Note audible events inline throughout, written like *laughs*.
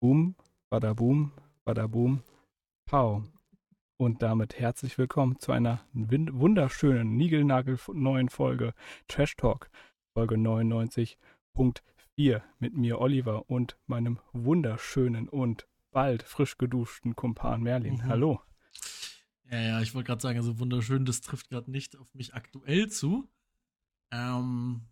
Boom, bada boom, bada boom, pow. Und damit herzlich willkommen zu einer wunderschönen, niegelnagelneuen Folge Trash Talk, Folge 99.4 mit mir Oliver und meinem wunderschönen und bald frisch geduschten Kumpan Merlin. Mhm. Hallo. Ja, ja, ich wollte gerade sagen, also wunderschön, das trifft gerade nicht auf mich aktuell zu. Ähm,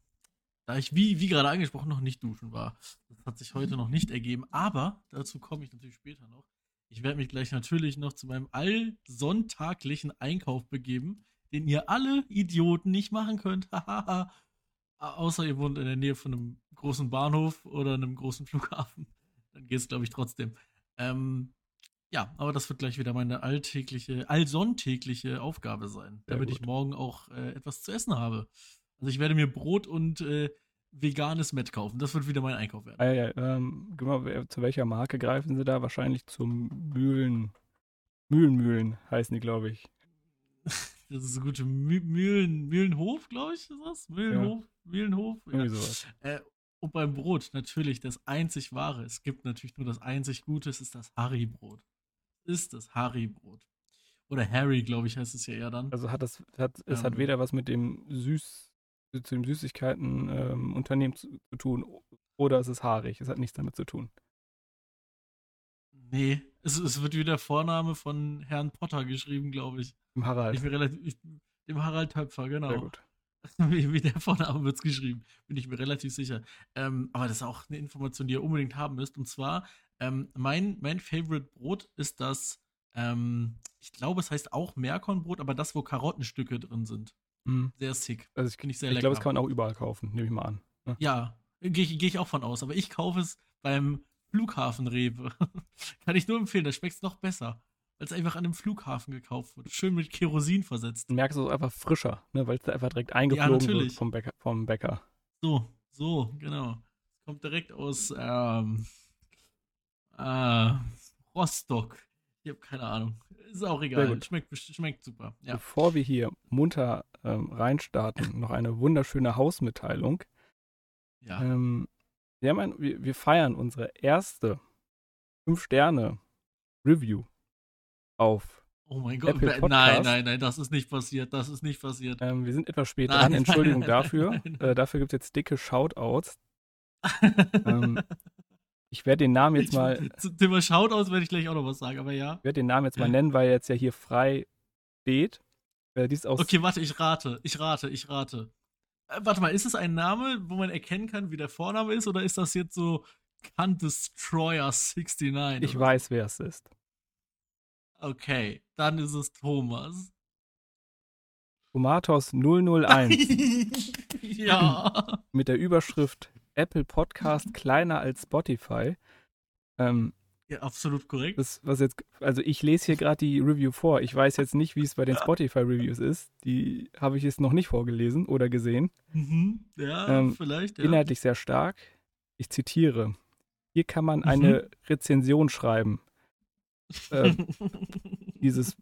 da ich, wie, wie gerade angesprochen, noch nicht duschen war. Das hat sich heute noch nicht ergeben, aber dazu komme ich natürlich später noch. Ich werde mich gleich natürlich noch zu meinem allsonntaglichen Einkauf begeben, den ihr alle Idioten nicht machen könnt. *laughs* Außer ihr wohnt in der Nähe von einem großen Bahnhof oder einem großen Flughafen. Dann geht es, glaube ich, trotzdem. Ähm, ja, aber das wird gleich wieder meine alltägliche, allsonntägliche Aufgabe sein, damit ich morgen auch äh, etwas zu essen habe. Also ich werde mir Brot und äh, veganes Met kaufen. Das wird wieder mein Einkauf werden. Ah, ja, ähm, mal, zu welcher Marke greifen Sie da? Wahrscheinlich zum Mühlen. Mühlenmühlen heißen die, glaube ich. *laughs* Das ist eine gute Mü Mühlen, Mühlenhof, glaube ich, ist das? Mühlenhof? Ja. Mühlenhof? Ja. Irgendwie sowas. Äh, und beim Brot natürlich das einzig wahre. Es gibt natürlich nur das einzig Gute, es ist das Harry-Brot. Ist das Harry-Brot. Oder Harry, glaube ich, heißt es ja eher dann. Also hat das, hat, es ähm, hat weder was mit dem Süß, zu dem Süßigkeiten-Unternehmen ähm, zu, zu, tun oder es ist haarig. Es hat nichts damit zu tun. Nee, es, es wird wie der Vorname von Herrn Potter geschrieben, glaube ich. Dem Harald. Ich bin relativ, ich, dem Harald Töpfer, genau. Sehr gut. *laughs* Wie, wie der Vorname wird es geschrieben, bin ich mir relativ sicher. Ähm, aber das ist auch eine Information, die ihr unbedingt haben müsst. Und zwar, ähm, mein, mein Favorite Brot ist das, ähm, ich glaube, es heißt auch Meerkornbrot, aber das, wo Karottenstücke drin sind. Mhm. Sehr sick. Also ich, ich, ich glaube, es kann man auch überall kaufen, nehme ich mal an. Ne? Ja, gehe ich, geh ich auch von aus. Aber ich kaufe es beim Flughafen Rewe. *laughs* kann ich nur empfehlen, da schmeckt es noch besser. Weil es einfach an einem Flughafen gekauft wurde. Schön mit Kerosin versetzt. Du merkst es einfach frischer, ne? weil es da einfach direkt eingeflogen ja, wird vom Bäcker, vom Bäcker. So, so, genau. Es kommt direkt aus ähm, äh, Rostock. Ich habe keine Ahnung. Ist auch egal. Schmeckt, schmeckt super. Ja. Bevor wir hier munter ähm, reinstarten, noch eine wunderschöne Hausmitteilung. Ja. Ähm, wir, haben ein, wir, wir feiern unsere erste 5-Sterne-Review auf Oh mein Gott, nein, nein, nein, das ist nicht passiert, das ist nicht passiert. Ähm, wir sind etwas spät nein, dran, Entschuldigung nein, nein, dafür. Äh, dafür gibt es jetzt dicke Shoutouts. *laughs* ähm, ich werde den Namen jetzt mal. *laughs* Zum Thema Shoutouts werde ich gleich auch noch was sagen, aber ja. Ich werde den Namen jetzt mal nennen, weil er jetzt ja hier frei steht. Äh, dies aus okay, warte, ich rate, ich rate, ich rate. Äh, warte mal, ist es ein Name, wo man erkennen kann, wie der Vorname ist, oder ist das jetzt so Kant Destroyer 69? Ich weiß, wer es ist. Okay, dann ist es Thomas. Tomatos 001. *laughs* ja. Mit der Überschrift Apple Podcast kleiner als Spotify. Ähm, ja, absolut korrekt. Das, was jetzt, also ich lese hier gerade die Review vor. Ich weiß jetzt nicht, wie es bei den Spotify-Reviews ist. Die habe ich jetzt noch nicht vorgelesen oder gesehen. Mhm. Ja, ähm, vielleicht. Ja. Inhaltlich sehr stark. Ich zitiere. Hier kann man eine mhm. Rezension schreiben. Äh, *laughs* dieses,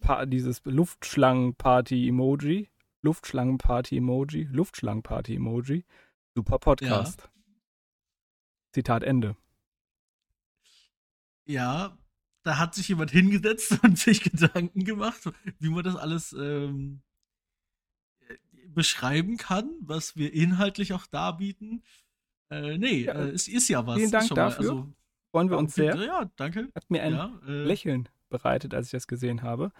pa dieses Luftschlangenparty-Emoji. Luftschlangenparty-Emoji. Luftschlangenparty-Emoji. Super Podcast. Ja. Zitat Ende. Ja, da hat sich jemand hingesetzt und *laughs* sich Gedanken gemacht, wie man das alles ähm, beschreiben kann, was wir inhaltlich auch darbieten. Äh, nee, ja, äh, es ist ja was. Vielen Dank dafür. Mal, also, Freuen wir uns sehr. Ja, danke. Hat mir ein ja, äh, Lächeln bereitet, als ich das gesehen habe.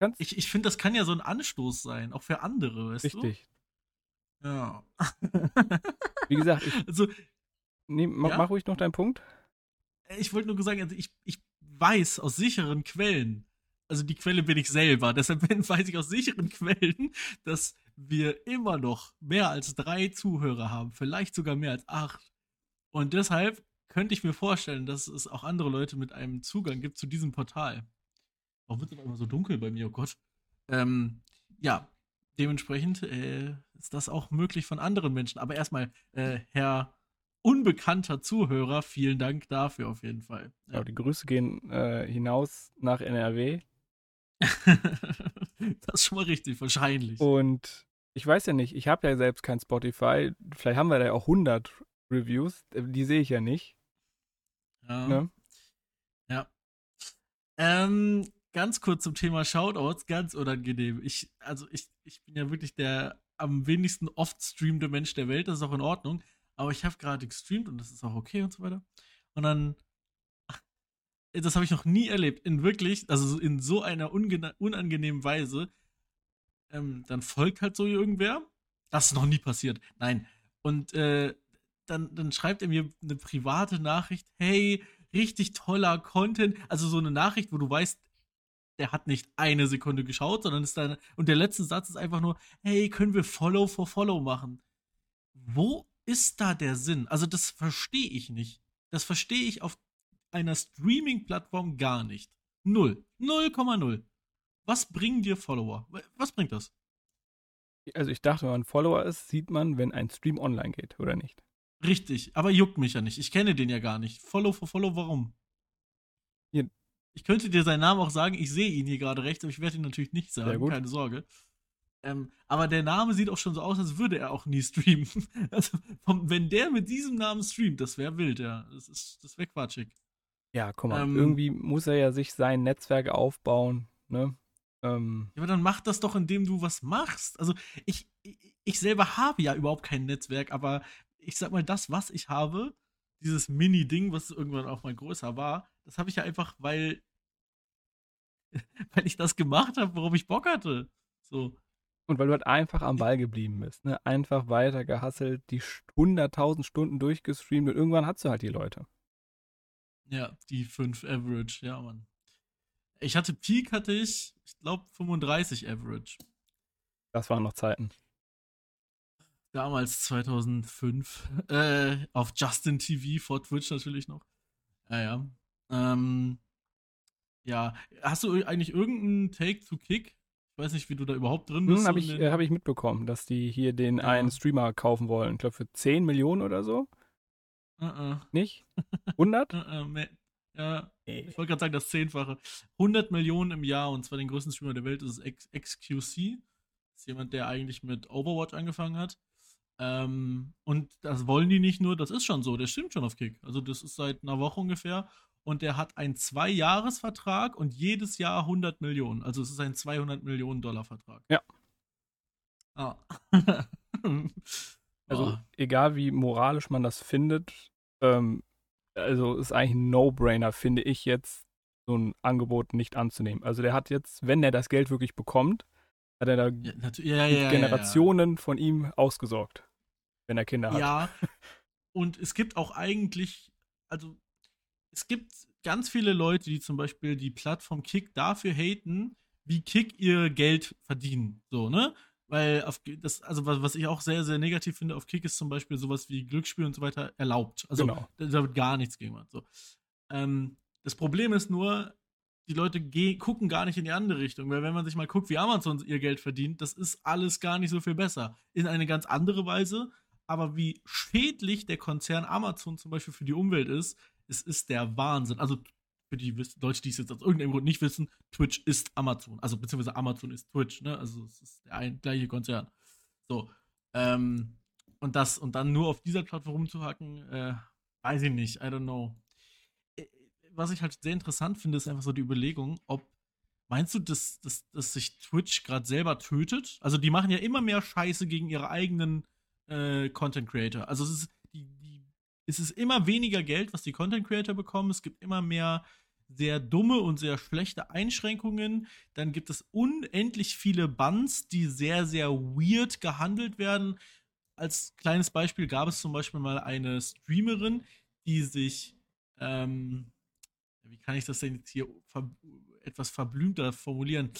Kannst ich ich finde, das kann ja so ein Anstoß sein, auch für andere, weißt Richtig. du? Richtig. Ja. *laughs* Wie gesagt, ich, also, nee, mach, ja? mach ruhig noch deinen Punkt. Ich wollte nur sagen, also ich, ich weiß aus sicheren Quellen, also die Quelle bin ich selber, deshalb *laughs* weiß ich aus sicheren Quellen, dass wir immer noch mehr als drei Zuhörer haben, vielleicht sogar mehr als acht. Und deshalb könnte ich mir vorstellen, dass es auch andere Leute mit einem Zugang gibt zu diesem Portal. Warum wird es immer so dunkel bei mir, oh Gott? Ähm, ja, dementsprechend äh, ist das auch möglich von anderen Menschen. Aber erstmal, äh, Herr unbekannter Zuhörer, vielen Dank dafür auf jeden Fall. Ja, ja die Grüße gehen äh, hinaus nach NRW. *laughs* das ist schon mal richtig, wahrscheinlich. Und ich weiß ja nicht, ich habe ja selbst kein Spotify. Vielleicht haben wir da ja auch 100 Reviews, die sehe ich ja nicht. Ja. Ne? Ähm, ganz kurz zum Thema Shoutouts, ganz unangenehm. Ich, also ich, ich bin ja wirklich der am wenigsten oft streamende Mensch der Welt, das ist auch in Ordnung. Aber ich habe gerade gestreamt und das ist auch okay und so weiter. Und dann, das habe ich noch nie erlebt, in wirklich, also in so einer unangenehmen Weise. Ähm, dann folgt halt so irgendwer. Das ist noch nie passiert. Nein. Und äh, dann, dann schreibt er mir eine private Nachricht, hey, richtig toller Content. Also so eine Nachricht, wo du weißt, der hat nicht eine Sekunde geschaut, sondern ist dann, und der letzte Satz ist einfach nur, hey, können wir Follow for Follow machen? Wo ist da der Sinn? Also das verstehe ich nicht. Das verstehe ich auf einer Streaming-Plattform gar nicht. Null. 0,0. Was bringen dir Follower? Was bringt das? Also ich dachte, wenn man Follower ist, sieht man, wenn ein Stream online geht, oder nicht? Richtig, aber juckt mich ja nicht. Ich kenne den ja gar nicht. Follow for Follow, warum? Ich könnte dir seinen Namen auch sagen, ich sehe ihn hier gerade rechts, aber ich werde ihn natürlich nicht sagen, keine Sorge. Ähm, aber der Name sieht auch schon so aus, als würde er auch nie streamen. *laughs* Also, wenn der mit diesem Namen streamt, das wäre wild, ja. Das ist, das wäre quatschig. Ja, guck mal, ähm, irgendwie muss er ja sich sein Netzwerk aufbauen, ne? Ähm, ja, aber dann mach das doch, indem du was machst. Also, ich, ich selber habe ja überhaupt kein Netzwerk, aber ich sag mal, das, was ich habe, dieses Mini-Ding, was irgendwann auch mal größer war, das habe ich ja einfach, weil, *laughs* weil ich das gemacht habe, worauf ich Bock hatte. So. Und weil du halt einfach am Ball geblieben bist, ne? Einfach weiter gehasselt, die 100.000 Stunden durchgestreamt und irgendwann hast du halt die Leute. Ja, die 5 Average, ja, Mann. Ich hatte Peak, hatte ich, ich glaube, 35 Average. Das waren noch Zeiten. Damals 2005. Äh, auf Justin TV vor Twitch natürlich noch. Ja, ja. Ähm, ja, hast du eigentlich irgendeinen Take to Kick? Ich weiß nicht, wie du da überhaupt drin bist. Hm, habe ich, äh, hab ich mitbekommen, dass die hier den ja. einen Streamer kaufen wollen. Ich glaube für 10 Millionen oder so. Uh -uh. Nicht? *laughs* 100? uh ja, ich wollte gerade sagen, das Zehnfache. 100 Millionen im Jahr und zwar den größten Streamer der Welt ist XQC. Das ist jemand, der eigentlich mit Overwatch angefangen hat. Ähm, und das wollen die nicht nur, das ist schon so, der stimmt schon auf Kick. Also das ist seit einer Woche ungefähr und der hat einen Zwei-Jahres-Vertrag und jedes Jahr 100 Millionen. Also es ist ein 200 Millionen Dollar Vertrag. Ja. Ah. *laughs* also oh. egal wie moralisch man das findet, ähm, also ist eigentlich ein No-Brainer, finde ich jetzt, so ein Angebot nicht anzunehmen. Also der hat jetzt, wenn er das Geld wirklich bekommt, hat er da ja, ja, Generationen von ihm ausgesorgt, wenn er Kinder hat. Ja, *laughs* und es gibt auch eigentlich, also es gibt ganz viele Leute, die zum Beispiel die Plattform Kick dafür haten, wie Kick ihr Geld verdienen. So, ne? Weil auf das, also was, ich auch sehr, sehr negativ finde auf Kick ist zum Beispiel sowas wie Glücksspiel und so weiter erlaubt. Also genau. da, da, wird gar nichts gegen. So. Ähm, das Problem ist nur, die Leute gucken gar nicht in die andere Richtung, weil wenn man sich mal guckt, wie Amazon ihr Geld verdient, das ist alles gar nicht so viel besser. In eine ganz andere Weise, aber wie schädlich der Konzern Amazon zum Beispiel für die Umwelt ist, es ist der Wahnsinn. Also für die Leute, die es jetzt aus irgendeinem Grund nicht wissen, Twitch ist Amazon. Also beziehungsweise Amazon ist Twitch, ne? Also es ist der ein, gleiche Konzern. So. Ähm, und das, und dann nur auf dieser Plattform rumzuhacken, äh, weiß ich nicht, I don't know was ich halt sehr interessant finde, ist einfach so die Überlegung, ob meinst du, dass, dass, dass sich Twitch gerade selber tötet? Also die machen ja immer mehr Scheiße gegen ihre eigenen äh, Content Creator. Also es ist, es ist immer weniger Geld, was die Content Creator bekommen. Es gibt immer mehr sehr dumme und sehr schlechte Einschränkungen. Dann gibt es unendlich viele Bans, die sehr, sehr weird gehandelt werden. Als kleines Beispiel gab es zum Beispiel mal eine Streamerin, die sich ähm, wie kann ich das denn jetzt hier ver etwas verblümter formulieren?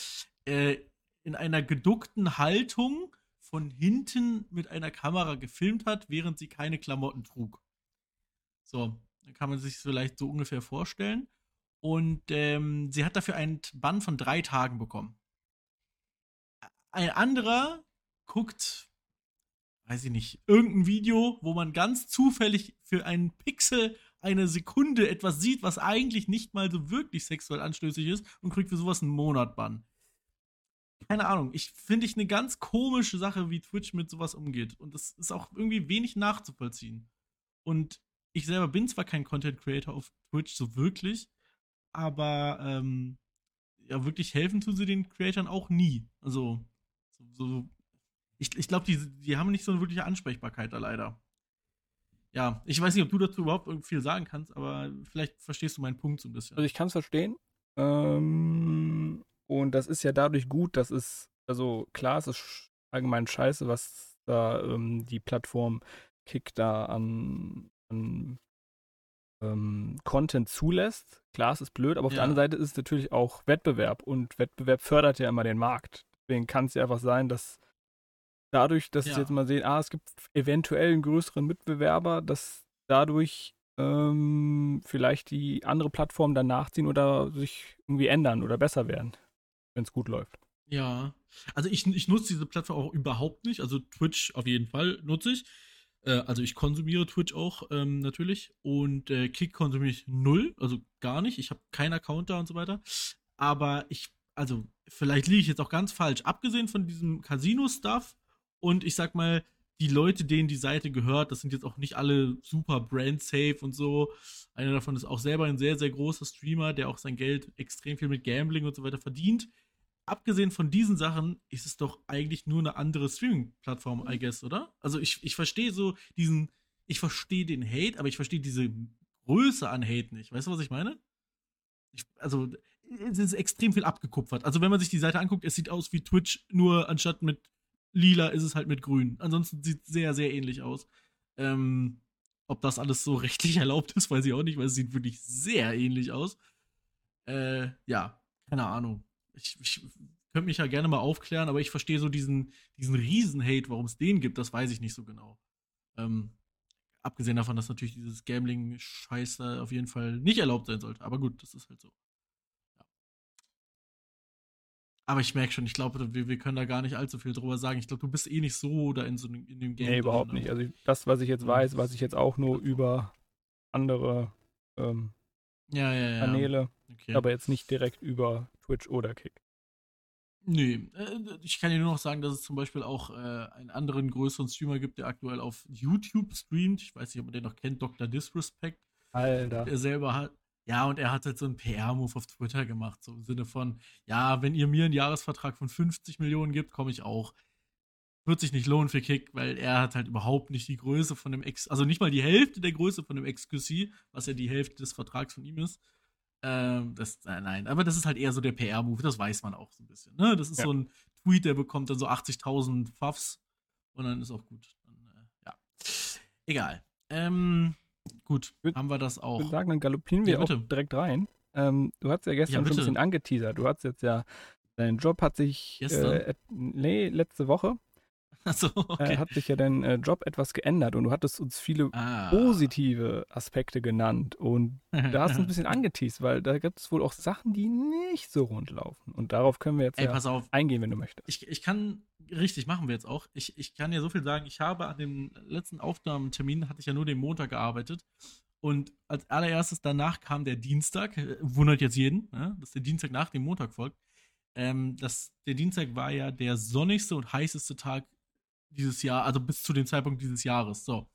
Äh, in einer geduckten Haltung von hinten mit einer Kamera gefilmt hat, während sie keine Klamotten trug. So, kann man sich vielleicht so ungefähr vorstellen. Und ähm, sie hat dafür einen Bann von drei Tagen bekommen. Ein anderer guckt, weiß ich nicht, irgendein Video, wo man ganz zufällig für einen Pixel eine Sekunde etwas sieht, was eigentlich nicht mal so wirklich sexuell anstößig ist und kriegt für sowas einen Monat Bann. Keine Ahnung. Ich finde ich eine ganz komische Sache, wie Twitch mit sowas umgeht. Und das ist auch irgendwie wenig nachzuvollziehen. Und ich selber bin zwar kein Content Creator auf Twitch so wirklich, aber ähm, ja, wirklich helfen tun sie den Creatoren auch nie. Also, so, so ich, ich glaube, die, die haben nicht so eine wirkliche Ansprechbarkeit da leider. Ja, ich weiß nicht, ob du dazu überhaupt viel sagen kannst, aber vielleicht verstehst du meinen Punkt so ein bisschen. Also ich kann es verstehen. Ähm, und das ist ja dadurch gut, dass es, also klar, es ist allgemein scheiße, was da ähm, die Plattform Kick da an, ähm, Content zulässt. Klar, es ist blöd, aber auf ja. der anderen Seite ist es natürlich auch Wettbewerb und Wettbewerb fördert ja immer den Markt. Deswegen kann es ja einfach sein, dass dadurch, dass ja. sie jetzt mal sehen, ah, es gibt eventuell einen größeren Mitbewerber, dass dadurch ähm, vielleicht die andere Plattformen dann nachziehen oder sich irgendwie ändern oder besser werden, wenn es gut läuft. Ja, also ich, ich nutze diese Plattform auch überhaupt nicht. Also Twitch auf jeden Fall nutze ich. Äh, also ich konsumiere Twitch auch ähm, natürlich und äh, Kick konsumiere ich null, also gar nicht. Ich habe keinen Account da und so weiter. Aber ich, also vielleicht liege ich jetzt auch ganz falsch. Abgesehen von diesem Casino-Stuff und ich sag mal, die Leute, denen die Seite gehört, das sind jetzt auch nicht alle super brand-safe und so. Einer davon ist auch selber ein sehr, sehr großer Streamer, der auch sein Geld extrem viel mit Gambling und so weiter verdient abgesehen von diesen Sachen ist es doch eigentlich nur eine andere Streaming-Plattform, I guess, oder? Also ich, ich verstehe so diesen, ich verstehe den Hate, aber ich verstehe diese Größe an Hate nicht. Weißt du, was ich meine? Ich, also es ist extrem viel abgekupfert. Also wenn man sich die Seite anguckt, es sieht aus wie Twitch, nur anstatt mit lila ist es halt mit grün. Ansonsten sieht es sehr, sehr ähnlich aus. Ähm, ob das alles so *laughs* rechtlich erlaubt ist, weiß ich auch nicht, weil es sieht wirklich sehr ähnlich aus. Äh, ja, keine Ahnung ich, ich könnte mich ja gerne mal aufklären, aber ich verstehe so diesen, diesen Riesen-Hate, warum es den gibt, das weiß ich nicht so genau. Ähm, abgesehen davon, dass natürlich dieses Gambling-Scheiße auf jeden Fall nicht erlaubt sein sollte. Aber gut, das ist halt so. Ja. Aber ich merke schon, ich glaube, wir, wir können da gar nicht allzu viel drüber sagen. Ich glaube, du bist eh nicht so da in so in dem Game. Nee, überhaupt drin, ne? nicht. Also das, was ich jetzt weiß, weiß ich jetzt auch nur über andere ähm, ja, ja. Kanäle, okay. aber jetzt nicht direkt über Twitch oder Kick. Nee, äh, ich kann dir nur noch sagen, dass es zum Beispiel auch äh, einen anderen größeren Streamer gibt, der aktuell auf YouTube streamt. Ich weiß nicht, ob man den noch kennt, Dr. Disrespect. Alter. Der selber hat, ja, und er hat halt so einen PR-Move auf Twitter gemacht, so im Sinne von, ja, wenn ihr mir einen Jahresvertrag von 50 Millionen gibt, komme ich auch. Wird sich nicht lohnen für Kick, weil er hat halt überhaupt nicht die Größe von dem Ex, also nicht mal die Hälfte der Größe von dem XQC, was ja die Hälfte des Vertrags von ihm ist. Ähm, das, äh, nein, aber das ist halt eher so der PR-Move, das weiß man auch so ein bisschen. Ne? Das ist ja. so ein Tweet, der bekommt dann so 80.000 Pfaffs und dann ist auch gut. Dann, äh, ja. Egal. Ähm, gut, würd, haben wir das auch. Ich würde sagen, dann galoppieren wir ja, auch direkt rein. Ähm, du hast ja gestern ja, schon ein bisschen angeteasert. Du hast jetzt ja, dein Job hat sich, äh, nee, letzte Woche *laughs* Achso, okay. hat sich ja dein äh, Job etwas geändert und du hattest uns viele ah. positive Aspekte genannt und da hast du ein bisschen *laughs* angeteased, weil da gibt es wohl auch Sachen, die nicht so rund laufen und darauf können wir jetzt Ey, ja eingehen, wenn du möchtest. Ich, ich kann, richtig, machen wir jetzt auch. Ich, ich kann ja so viel sagen, ich habe an dem letzten Aufnahmetermin, hatte ich ja nur den Montag gearbeitet und als allererstes danach kam der Dienstag, äh, wundert jetzt jeden, ne, dass der Dienstag nach dem Montag folgt. Ähm, das, der Dienstag war ja der sonnigste und heißeste Tag dieses Jahr, also bis zu dem Zeitpunkt dieses Jahres. So.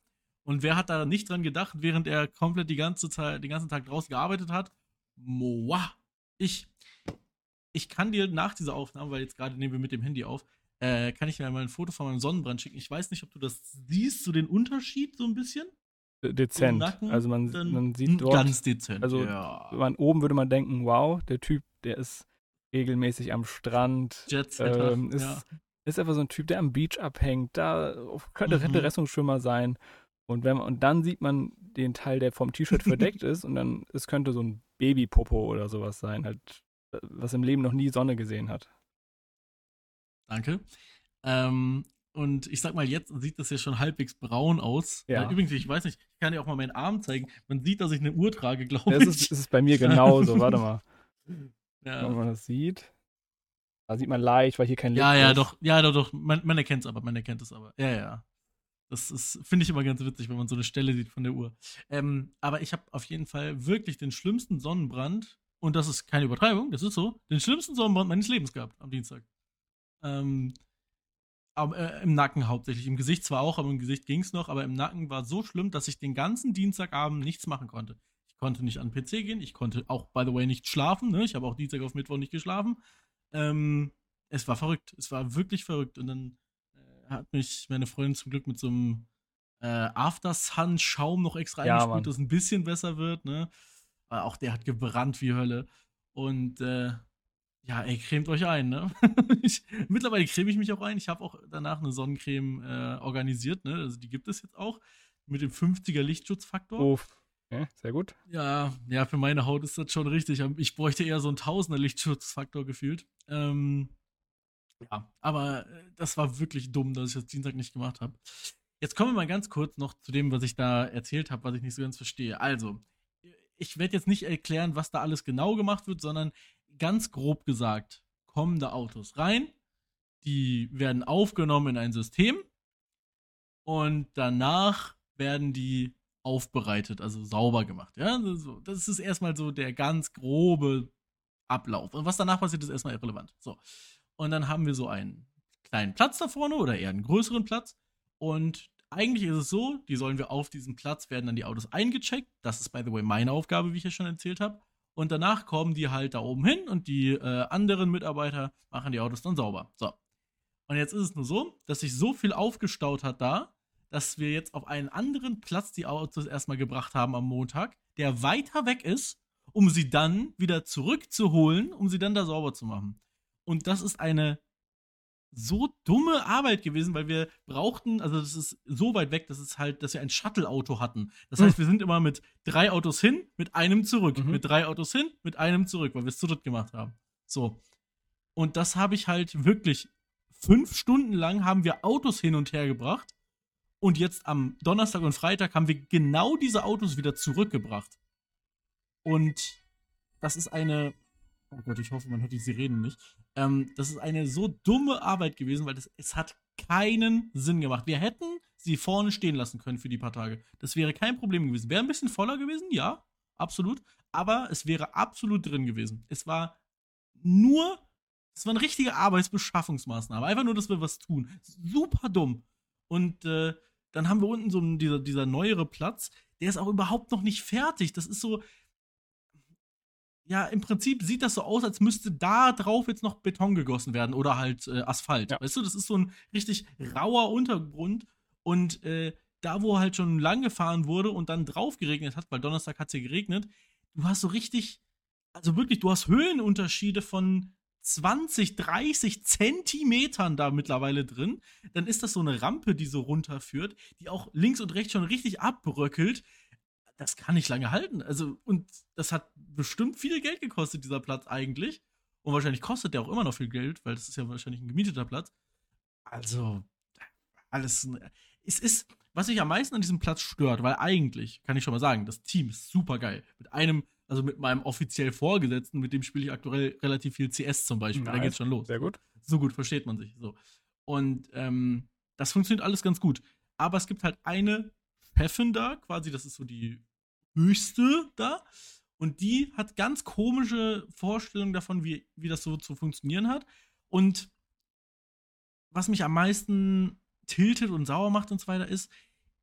Und wer hat da nicht dran gedacht, während er komplett die ganze Zeit, den ganzen Tag draußen gearbeitet hat? Moa. Ich. Ich kann dir nach dieser Aufnahme, weil jetzt gerade nehmen wir mit dem Handy auf, äh, kann ich dir mal ein Foto von meinem Sonnenbrand schicken. Ich weiß nicht, ob du das siehst, so den Unterschied so ein bisschen. Dezent. Nacken, also man, man sieht dort. Ganz dezent. Also ja. man, oben würde man denken, wow, der Typ, der ist regelmäßig am Strand. Jet ähm, ist ja ist einfach so ein Typ, der am Beach abhängt. Da könnte mhm. Rettungsschwimmer sein. Und, wenn und dann sieht man den Teil, der vom T-Shirt verdeckt *laughs* ist. Und dann, es könnte so ein Babypopo oder sowas sein, halt, was im Leben noch nie Sonne gesehen hat. Danke. Ähm, und ich sag mal, jetzt sieht das ja schon halbwegs braun aus. Ja. übrigens, ich weiß nicht, ich kann dir auch mal meinen Arm zeigen. Man sieht, dass ich eine Uhr trage, glaube ich. Das ist, ist bei mir genauso. Warte mal. *laughs* Ja. Wenn man das sieht. Da sieht man leicht, weil hier kein Licht ja, ist. Ja, ja, doch, ja, doch, doch. Man, man erkennt es aber, man erkennt es aber. Ja, ja. Das ist, finde ich immer ganz witzig, wenn man so eine Stelle sieht von der Uhr. Ähm, aber ich habe auf jeden Fall wirklich den schlimmsten Sonnenbrand, und das ist keine Übertreibung, das ist so, den schlimmsten Sonnenbrand meines Lebens gehabt am Dienstag. Ähm, aber, äh, Im Nacken hauptsächlich. Im Gesicht zwar auch, aber im Gesicht ging es noch, aber im Nacken war so schlimm, dass ich den ganzen Dienstagabend nichts machen konnte. Ich konnte nicht an den PC gehen. Ich konnte auch, by the way, nicht schlafen. Ne? Ich habe auch Dienstag auf Mittwoch nicht geschlafen. Ähm, es war verrückt. Es war wirklich verrückt. Und dann äh, hat mich meine Freundin zum Glück mit so einem äh, After Sun Schaum noch extra Ja, eingespült, Mann. dass es ein bisschen besser wird. Ne? Aber auch der hat gebrannt wie Hölle. Und äh, ja, ey, cremt euch ein, ne? *laughs* ich, mittlerweile creme ich mich auch ein. Ich habe auch danach eine Sonnencreme äh, organisiert, ne? Also die gibt es jetzt auch mit dem 50er Lichtschutzfaktor. Oh, sehr gut. Ja, ja, für meine Haut ist das schon richtig. Ich bräuchte eher so einen Tausender Lichtschutzfaktor gefühlt. Ähm, ja, aber äh, das war wirklich dumm, dass ich das Dienstag nicht gemacht habe. Jetzt kommen wir mal ganz kurz noch zu dem, was ich da erzählt habe, was ich nicht so ganz verstehe. Also, ich werde jetzt nicht erklären, was da alles genau gemacht wird, sondern ganz grob gesagt, kommen da Autos rein, die werden aufgenommen in ein System und danach werden die aufbereitet, also sauber gemacht. Ja, so, das ist erstmal so der ganz grobe Ablauf. Und was danach passiert, ist erstmal irrelevant. So. Und dann haben wir so einen kleinen Platz da vorne oder eher einen größeren Platz. Und eigentlich ist es so, die sollen wir auf diesem Platz, werden dann die Autos eingecheckt. Das ist, by the way, meine Aufgabe, wie ich ja schon erzählt habe. Und danach kommen die halt da oben hin und die äh, anderen Mitarbeiter machen die Autos dann sauber. So. Und jetzt ist es nur so, dass sich so viel aufgestaut hat da, dass wir jetzt auf einen anderen Platz die Autos erstmal gebracht haben am Montag, der weiter weg ist, um sie dann wieder zurückzuholen, um sie dann da sauber zu machen. Und das ist eine so dumme Arbeit gewesen, weil wir brauchten, also das ist so weit weg, dass es halt, dass wir ein Shuttle-Auto hatten. Das heißt, wir sind immer mit drei Autos hin, mit einem zurück, Mhm. mit drei Autos hin, mit einem zurück, weil wir es zu dritt gemacht haben. So. Und das habe ich halt wirklich fünf Stunden lang haben wir Autos hin und her gebracht. Und jetzt am Donnerstag und Freitag haben wir genau diese Autos wieder zurückgebracht. Und das ist eine. Oh Gott, ich hoffe, man hört die Sirenen nicht. Ähm, das ist eine so dumme Arbeit gewesen, weil das, es hat keinen Sinn gemacht. Wir hätten sie vorne stehen lassen können für die paar Tage. Das wäre kein Problem gewesen. Wäre ein bisschen voller gewesen, ja, absolut. Aber es wäre absolut drin gewesen. Es war nur, es war eine richtige Arbeitsbeschaffungsmaßnahme. Einfach nur, dass wir was tun. Super dumm. Und äh, dann haben wir unten so einen, dieser, dieser neuere Platz, der ist auch überhaupt noch nicht fertig. Das ist so, ja, im Prinzip sieht das so aus, als müsste da drauf jetzt noch Beton gegossen werden oder halt äh, Asphalt. Ja. Weißt du, das ist so ein richtig rauer Untergrund und äh, da, wo halt schon lang gefahren wurde und dann drauf geregnet hat, weil Donnerstag hat es ja geregnet, du hast so richtig, also wirklich, du hast Höhenunterschiede von 20, 30 Zentimetern da mittlerweile drin. Dann ist das so eine Rampe, die so runterführt, die auch links und rechts schon richtig abbröckelt. Das kann nicht lange halten. Also, und das hat bestimmt viel Geld gekostet, dieser Platz eigentlich. Und wahrscheinlich kostet der auch immer noch viel Geld, weil das ist ja wahrscheinlich ein gemieteter Platz. Also, alles. Es ist, was mich am meisten an diesem Platz stört, weil eigentlich, kann ich schon mal sagen, das Team ist super geil. Mit einem, also mit meinem offiziell Vorgesetzten, mit dem spiele ich aktuell relativ viel CS zum Beispiel. Da Nice. geht's schon los. Sehr gut. So gut versteht man sich. So. Und ähm, das funktioniert alles ganz gut. Aber es gibt halt eine Chefin da, quasi, das ist so die höchste da. Und die hat ganz komische Vorstellungen davon, wie, wie das so zu funktionieren hat. Und was mich am meisten tiltet und sauer macht und so weiter ist,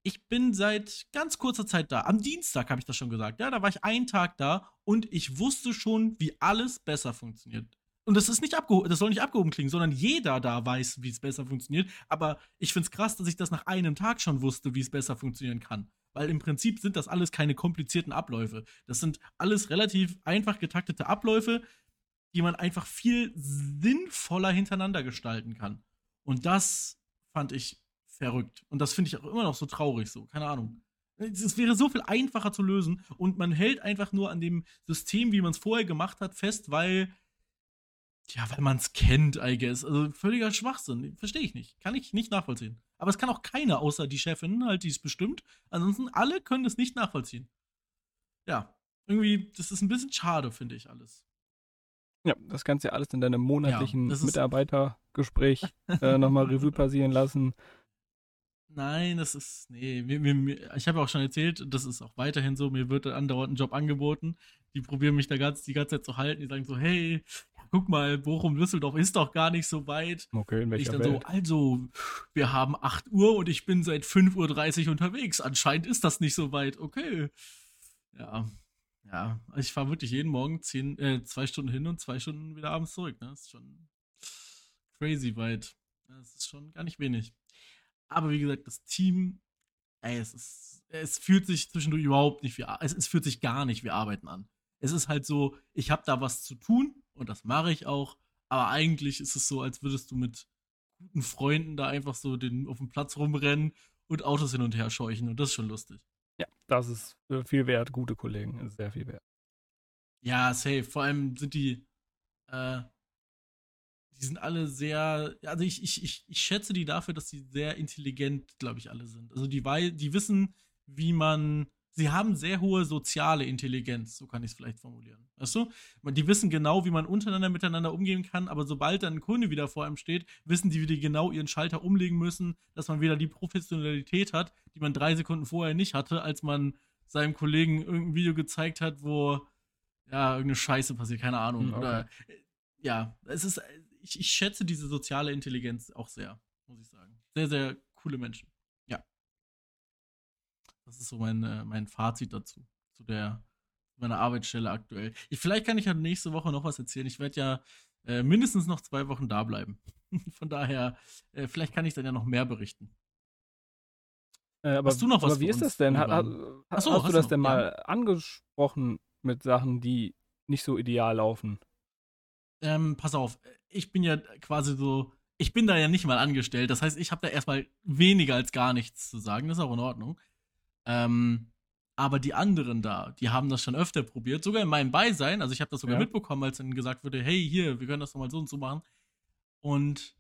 ich bin seit ganz kurzer Zeit da. Am Dienstag habe ich das schon gesagt. Ja, da war ich einen Tag da und ich wusste schon, wie alles besser funktioniert. Und das ist nicht abgehoben, das soll nicht abgehoben klingen, sondern jeder da weiß, wie es besser funktioniert. Aber ich finde es krass, dass ich das nach einem Tag schon wusste, wie es besser funktionieren kann. Weil im Prinzip sind das alles keine komplizierten Abläufe. Das sind alles relativ einfach getaktete Abläufe, die man einfach viel sinnvoller hintereinander gestalten kann. Und das fand ich verrückt. Und das finde ich auch immer noch so traurig, so, keine Ahnung. Es wäre so viel einfacher zu lösen und man hält einfach nur an dem System, wie man es vorher gemacht hat, fest, weil, ja, weil man es kennt, I guess. Also völliger Schwachsinn. Verstehe ich nicht. Kann ich nicht nachvollziehen. Aber es kann auch keiner, außer die Chefin, halt, die es bestimmt. Ansonsten, alle können es nicht nachvollziehen. Ja, irgendwie, das ist ein bisschen schade, finde ich alles. Ja, das kannst du ja alles in deinem monatlichen ist- Mitarbeitergespräch *laughs* äh, nochmal Revue passieren lassen. Nein, das ist. Nee, mir, mir, ich habe ja auch schon erzählt, das ist auch weiterhin so, mir wird andauernd ein Job angeboten. Die probieren mich da ganz, die ganze Zeit zu halten. Die sagen so, hey, guck mal, Bochum-Düsseldorf ist doch gar nicht so weit. Okay, in Ich welcher dann so, Welt? also, wir haben 8 Uhr und ich bin seit 5.30 Uhr unterwegs. Anscheinend ist das nicht so weit. Okay. Ja. Ja, ich fahre wirklich jeden Morgen zehn, äh, zwei Stunden hin und zwei Stunden wieder abends zurück. Ne? Das ist schon crazy weit. Das ist schon gar nicht wenig. Aber wie gesagt, das Team, ey, es ist, es fühlt sich zwischendurch überhaupt nicht wie, es, es fühlt sich gar nicht wie Arbeiten an. Es ist halt so, ich habe da was zu tun und das mache ich auch, aber eigentlich ist es so, als würdest du mit guten Freunden da einfach so den, auf dem Platz rumrennen und Autos hin und her scheuchen und das ist schon lustig. Ja, das ist viel wert, gute Kollegen, sehr viel wert. Ja, safe. Vor allem sind die, äh, die sind alle sehr, also ich, ich, ich, ich schätze die dafür, dass sie sehr intelligent, glaube ich, alle sind. Also die, die wissen, wie man, sie haben sehr hohe soziale Intelligenz, so kann ich es vielleicht formulieren. Weißt du? Die wissen genau, wie man untereinander miteinander umgehen kann, aber sobald dann ein Kunde wieder vor einem steht, wissen die, wie die genau ihren Schalter umlegen müssen, dass man wieder die Professionalität hat, die man drei Sekunden vorher nicht hatte, als man seinem Kollegen irgendein Video gezeigt hat, wo ja, irgendeine Scheiße passiert, keine Ahnung. Hm, okay. Oder ja, es ist, ich, ich schätze diese soziale Intelligenz auch sehr, muss ich sagen. Sehr, sehr coole Menschen. Ja. Das ist so mein, äh, mein Fazit dazu. Zu der meiner Arbeitsstelle aktuell. Ich, vielleicht kann ich ja nächste Woche noch was erzählen. Ich werde ja äh, mindestens noch zwei Wochen da bleiben. *laughs* Von daher, äh, vielleicht kann ich dann ja noch mehr berichten. Äh, aber, hast du noch was? Aber wie ist das denn? Hat, hat, Achso, hast, hast du das noch? denn mal ja. angesprochen mit Sachen, die nicht so ideal laufen? Ähm, pass auf, ich bin ja quasi so, ich bin da ja nicht mal angestellt. Das heißt, ich habe da erstmal weniger als gar nichts zu sagen. Das ist auch in Ordnung. Ähm, aber die anderen da, die haben das schon öfter probiert, sogar in meinem Beisein. Also ich habe das sogar ja. mitbekommen, als dann gesagt wurde, hey, hier, wir können das doch mal so und so machen. Und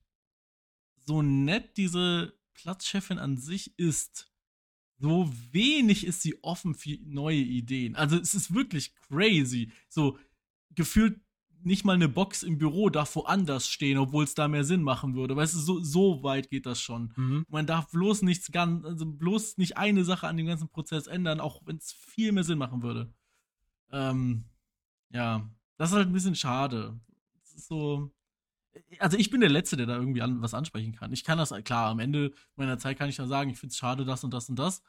so nett diese Platzchefin an sich ist, so wenig ist sie offen für neue Ideen. Also es ist wirklich crazy. So gefühlt nicht mal eine Box im Büro darf woanders stehen, obwohl es da mehr Sinn machen würde. Weißt du, so, so weit geht das schon. Mhm. Man darf bloß nichts ganz, also bloß nicht eine Sache an dem ganzen Prozess ändern, auch wenn es viel mehr Sinn machen würde. Ähm, ja, das ist halt ein bisschen schade. So. Also ich bin der Letzte, der da irgendwie an, was ansprechen kann. Ich kann das, klar, am Ende meiner Zeit kann ich dann sagen, ich finde es schade, das und das und das.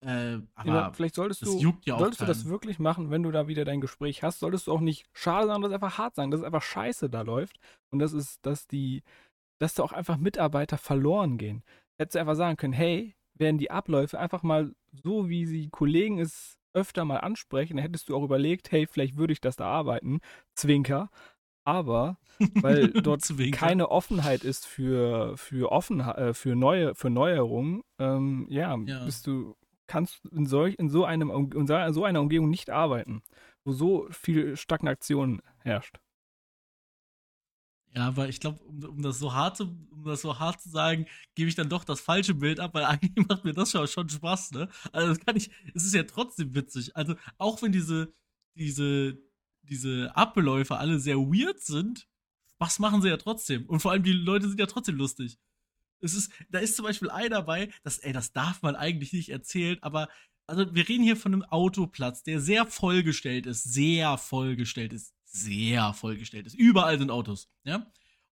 Äh, aber ja, vielleicht solltest du, ja solltest du das wirklich machen, wenn du da wieder dein Gespräch hast, solltest du auch nicht schade sagen, das einfach hart sagen, dass es einfach scheiße da läuft und das ist, dass die, dass da auch einfach Mitarbeiter verloren gehen. Hättest du einfach sagen können, hey, werden die Abläufe einfach mal so, wie sie Kollegen es öfter mal ansprechen, dann hättest du auch überlegt, hey, vielleicht würde ich das da arbeiten, Zwinker, aber *laughs* weil dort keine Offenheit ist für, für, Offenheit, äh, für, neue, für Neuerungen, ähm, ja, ja, bist du kannst in, solch, in, so einem, in so einer Umgebung nicht arbeiten, wo so viel Stagnation herrscht. Ja, aber ich glaube, um, um, das so hart zu, um das so hart zu sagen, gebe ich dann doch das falsche Bild ab, weil *laughs* eigentlich macht mir das schon, schon Spaß, ne? Also das kann ich, es ist ja trotzdem witzig. Also auch wenn diese, diese, diese Abläufe alle sehr weird sind, was machen sie ja trotzdem. Und vor allem die Leute sind ja trotzdem lustig. Es ist, da ist zum Beispiel einer dabei, das, ey, das darf man eigentlich nicht erzählen, aber also wir reden hier von einem Autoplatz, der sehr vollgestellt ist, sehr vollgestellt ist, sehr vollgestellt ist. Überall sind Autos, ja.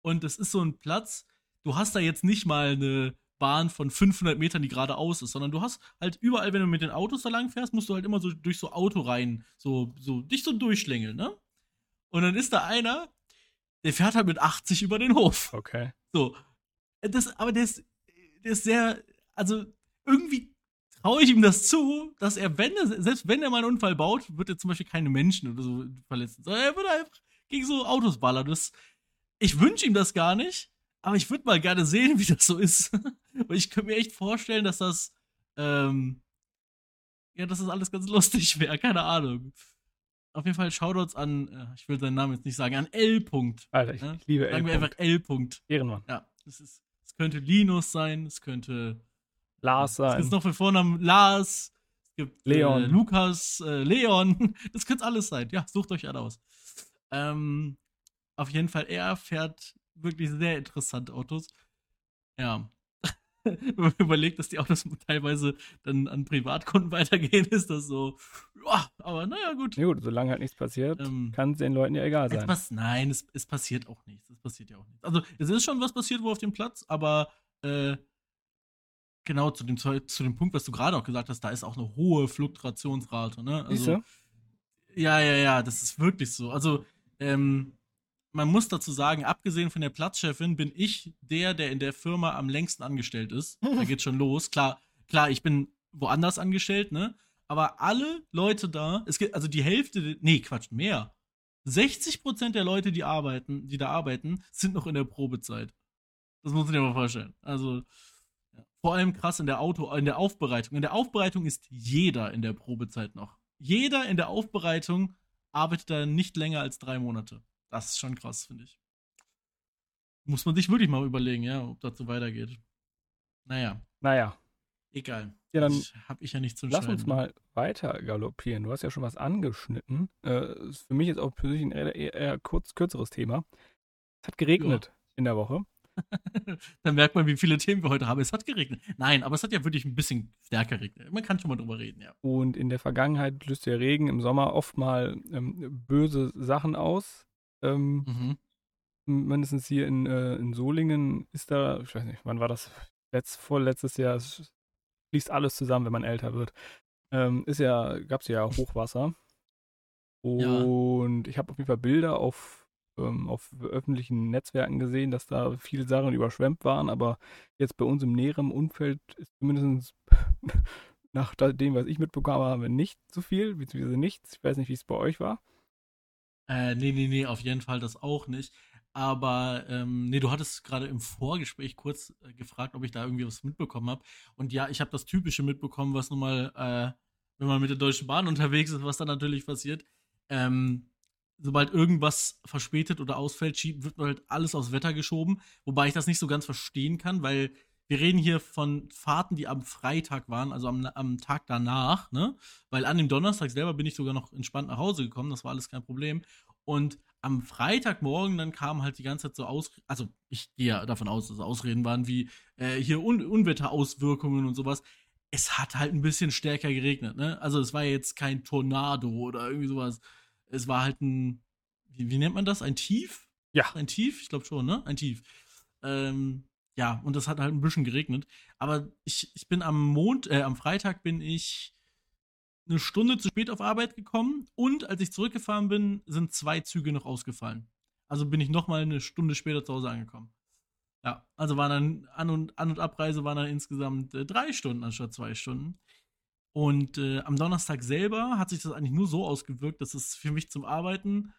Und das ist so ein Platz, du hast da jetzt nicht mal eine Bahn von 500 Metern, die geradeaus ist, sondern du hast halt überall, wenn du mit den Autos da lang fährst, musst du halt immer so durch so Autoreihen, so, so, dich so durchschlängeln, ne? Und dann ist da einer, der fährt halt mit 80 über den Hof. Okay. So, das, aber der ist, der ist sehr, also irgendwie traue ich ihm das zu, dass er, wenn er, selbst wenn er mal einen Unfall baut, wird er zum Beispiel keine Menschen oder so verletzen, sondern er würde einfach gegen so Autos ballern. Das, ich wünsche ihm das gar nicht, aber ich würde mal gerne sehen, *laughs* wie das so ist. Weil ich könnte mir echt vorstellen, dass das, ähm, ja, dass das alles ganz lustig wäre, keine Ahnung. Auf jeden Fall Shoutouts an, äh, ich will seinen Namen jetzt nicht sagen, an L. -Punkt. Alter, ich, ich liebe L. Sagen wir einfach L. -Punkt. Ehrenmann. Ja, das ist es könnte Linus sein, es könnte Lars sein. Es gibt noch für Vornamen Lars, es gibt Leon. Äh, Lukas, äh, Leon. *laughs* Das könnte alles sein. Ja, sucht euch alle aus. Ähm, auf jeden Fall, er fährt wirklich sehr interessante Autos. Ja. Wenn *laughs* man überlegt, dass die Autos teilweise dann an Privatkunden weitergehen, ist das so, ja, aber naja, gut. Ja, gut, solange halt nichts passiert, ähm, kann es den Leuten ja egal sein. Es nein, es, es, passiert auch nichts. Es passiert ja auch nichts. Also, es ist schon was passiert wo auf dem Platz, aber äh, genau zu dem, zu dem Punkt, was du gerade auch gesagt hast, da ist auch eine hohe Fluktuationsrate, ne? Also, Ja, ja, ja, das ist wirklich so. Also, ähm, man muss dazu sagen, abgesehen von der Platzchefin bin ich der, der in der Firma am längsten angestellt ist. Da *laughs* geht's schon los. Klar, klar, ich bin woanders angestellt, ne? Aber alle Leute da, es gibt also die Hälfte, nee, Quatsch, mehr. 60% der Leute, die arbeiten, die da arbeiten, sind noch in der Probezeit. Das muss man sich mal vorstellen. Also ja. vor allem krass in der Auto, in der Aufbereitung. In der Aufbereitung ist jeder in der Probezeit noch. Jeder in der Aufbereitung arbeitet da nicht länger als drei Monate. Das ist schon krass, finde ich. Muss man sich wirklich mal überlegen, ja, ob das so weitergeht. Naja. Naja. Egal. Ja, dann habe ich ja nicht zu Lass uns mal weiter galoppieren. Du hast ja schon was angeschnitten. Äh, für mich ist auch persönlich ein eher, eher kurz, kürzeres Thema. Es hat geregnet ja. in der Woche. *laughs* dann merkt man, wie viele Themen wir heute haben. Es hat geregnet. Nein, aber es hat ja wirklich ein bisschen stärker geregnet. Man kann schon mal drüber reden, ja. Und in der Vergangenheit löst der Regen im Sommer oft mal ähm, böse Sachen aus. Ähm, mhm. Mindestens hier in, äh, in Solingen ist da, ich weiß nicht, wann war das? Letzt, vorletztes Jahr, es fließt alles zusammen, wenn man älter wird. Ähm, ist ja, gab es ja Hochwasser. Und ja. ich habe auf jeden Fall Bilder auf, ähm, auf öffentlichen Netzwerken gesehen, dass da viele Sachen überschwemmt waren, aber jetzt bei uns im näheren Umfeld ist zumindest *laughs* nach dem, was ich mitbekommen habe, nicht so viel, beziehungsweise nichts. Ich weiß nicht, wie es bei euch war. Äh, nee, nee, nee, auf jeden Fall das auch nicht. Aber ähm, nee, du hattest gerade im Vorgespräch kurz äh, gefragt, ob ich da irgendwie was mitbekommen habe. Und ja, ich habe das Typische mitbekommen, was nun mal, äh, wenn man mit der Deutschen Bahn unterwegs ist, was dann natürlich passiert. Ähm, sobald irgendwas verspätet oder ausfällt, wird halt alles aufs Wetter geschoben. Wobei ich das nicht so ganz verstehen kann, weil wir reden hier von Fahrten, die am Freitag waren, also am, am Tag danach, ne? Weil an dem Donnerstag selber bin ich sogar noch entspannt nach Hause gekommen, das war alles kein Problem. Und am Freitagmorgen dann kam halt die ganze Zeit so aus, also ich gehe ja davon aus, dass Ausreden waren wie äh, hier Un Unwetterauswirkungen und sowas. Es hat halt ein bisschen stärker geregnet, ne? Also es war jetzt kein Tornado oder irgendwie sowas. Es war halt ein, wie, wie nennt man das? Ein Tief? Ja. Ein Tief? Ich glaube schon, ne? Ein Tief. Ähm, ja, und das hat halt ein bisschen geregnet. Aber ich, ich bin am Mond, äh, am Freitag bin ich eine Stunde zu spät auf Arbeit gekommen und als ich zurückgefahren bin, sind zwei Züge noch ausgefallen. Also bin ich nochmal eine Stunde später zu Hause angekommen. Ja, also waren dann An- und, An und Abreise waren dann insgesamt äh, drei Stunden anstatt zwei Stunden. Und äh, am Donnerstag selber hat sich das eigentlich nur so ausgewirkt, dass es für mich zum Arbeiten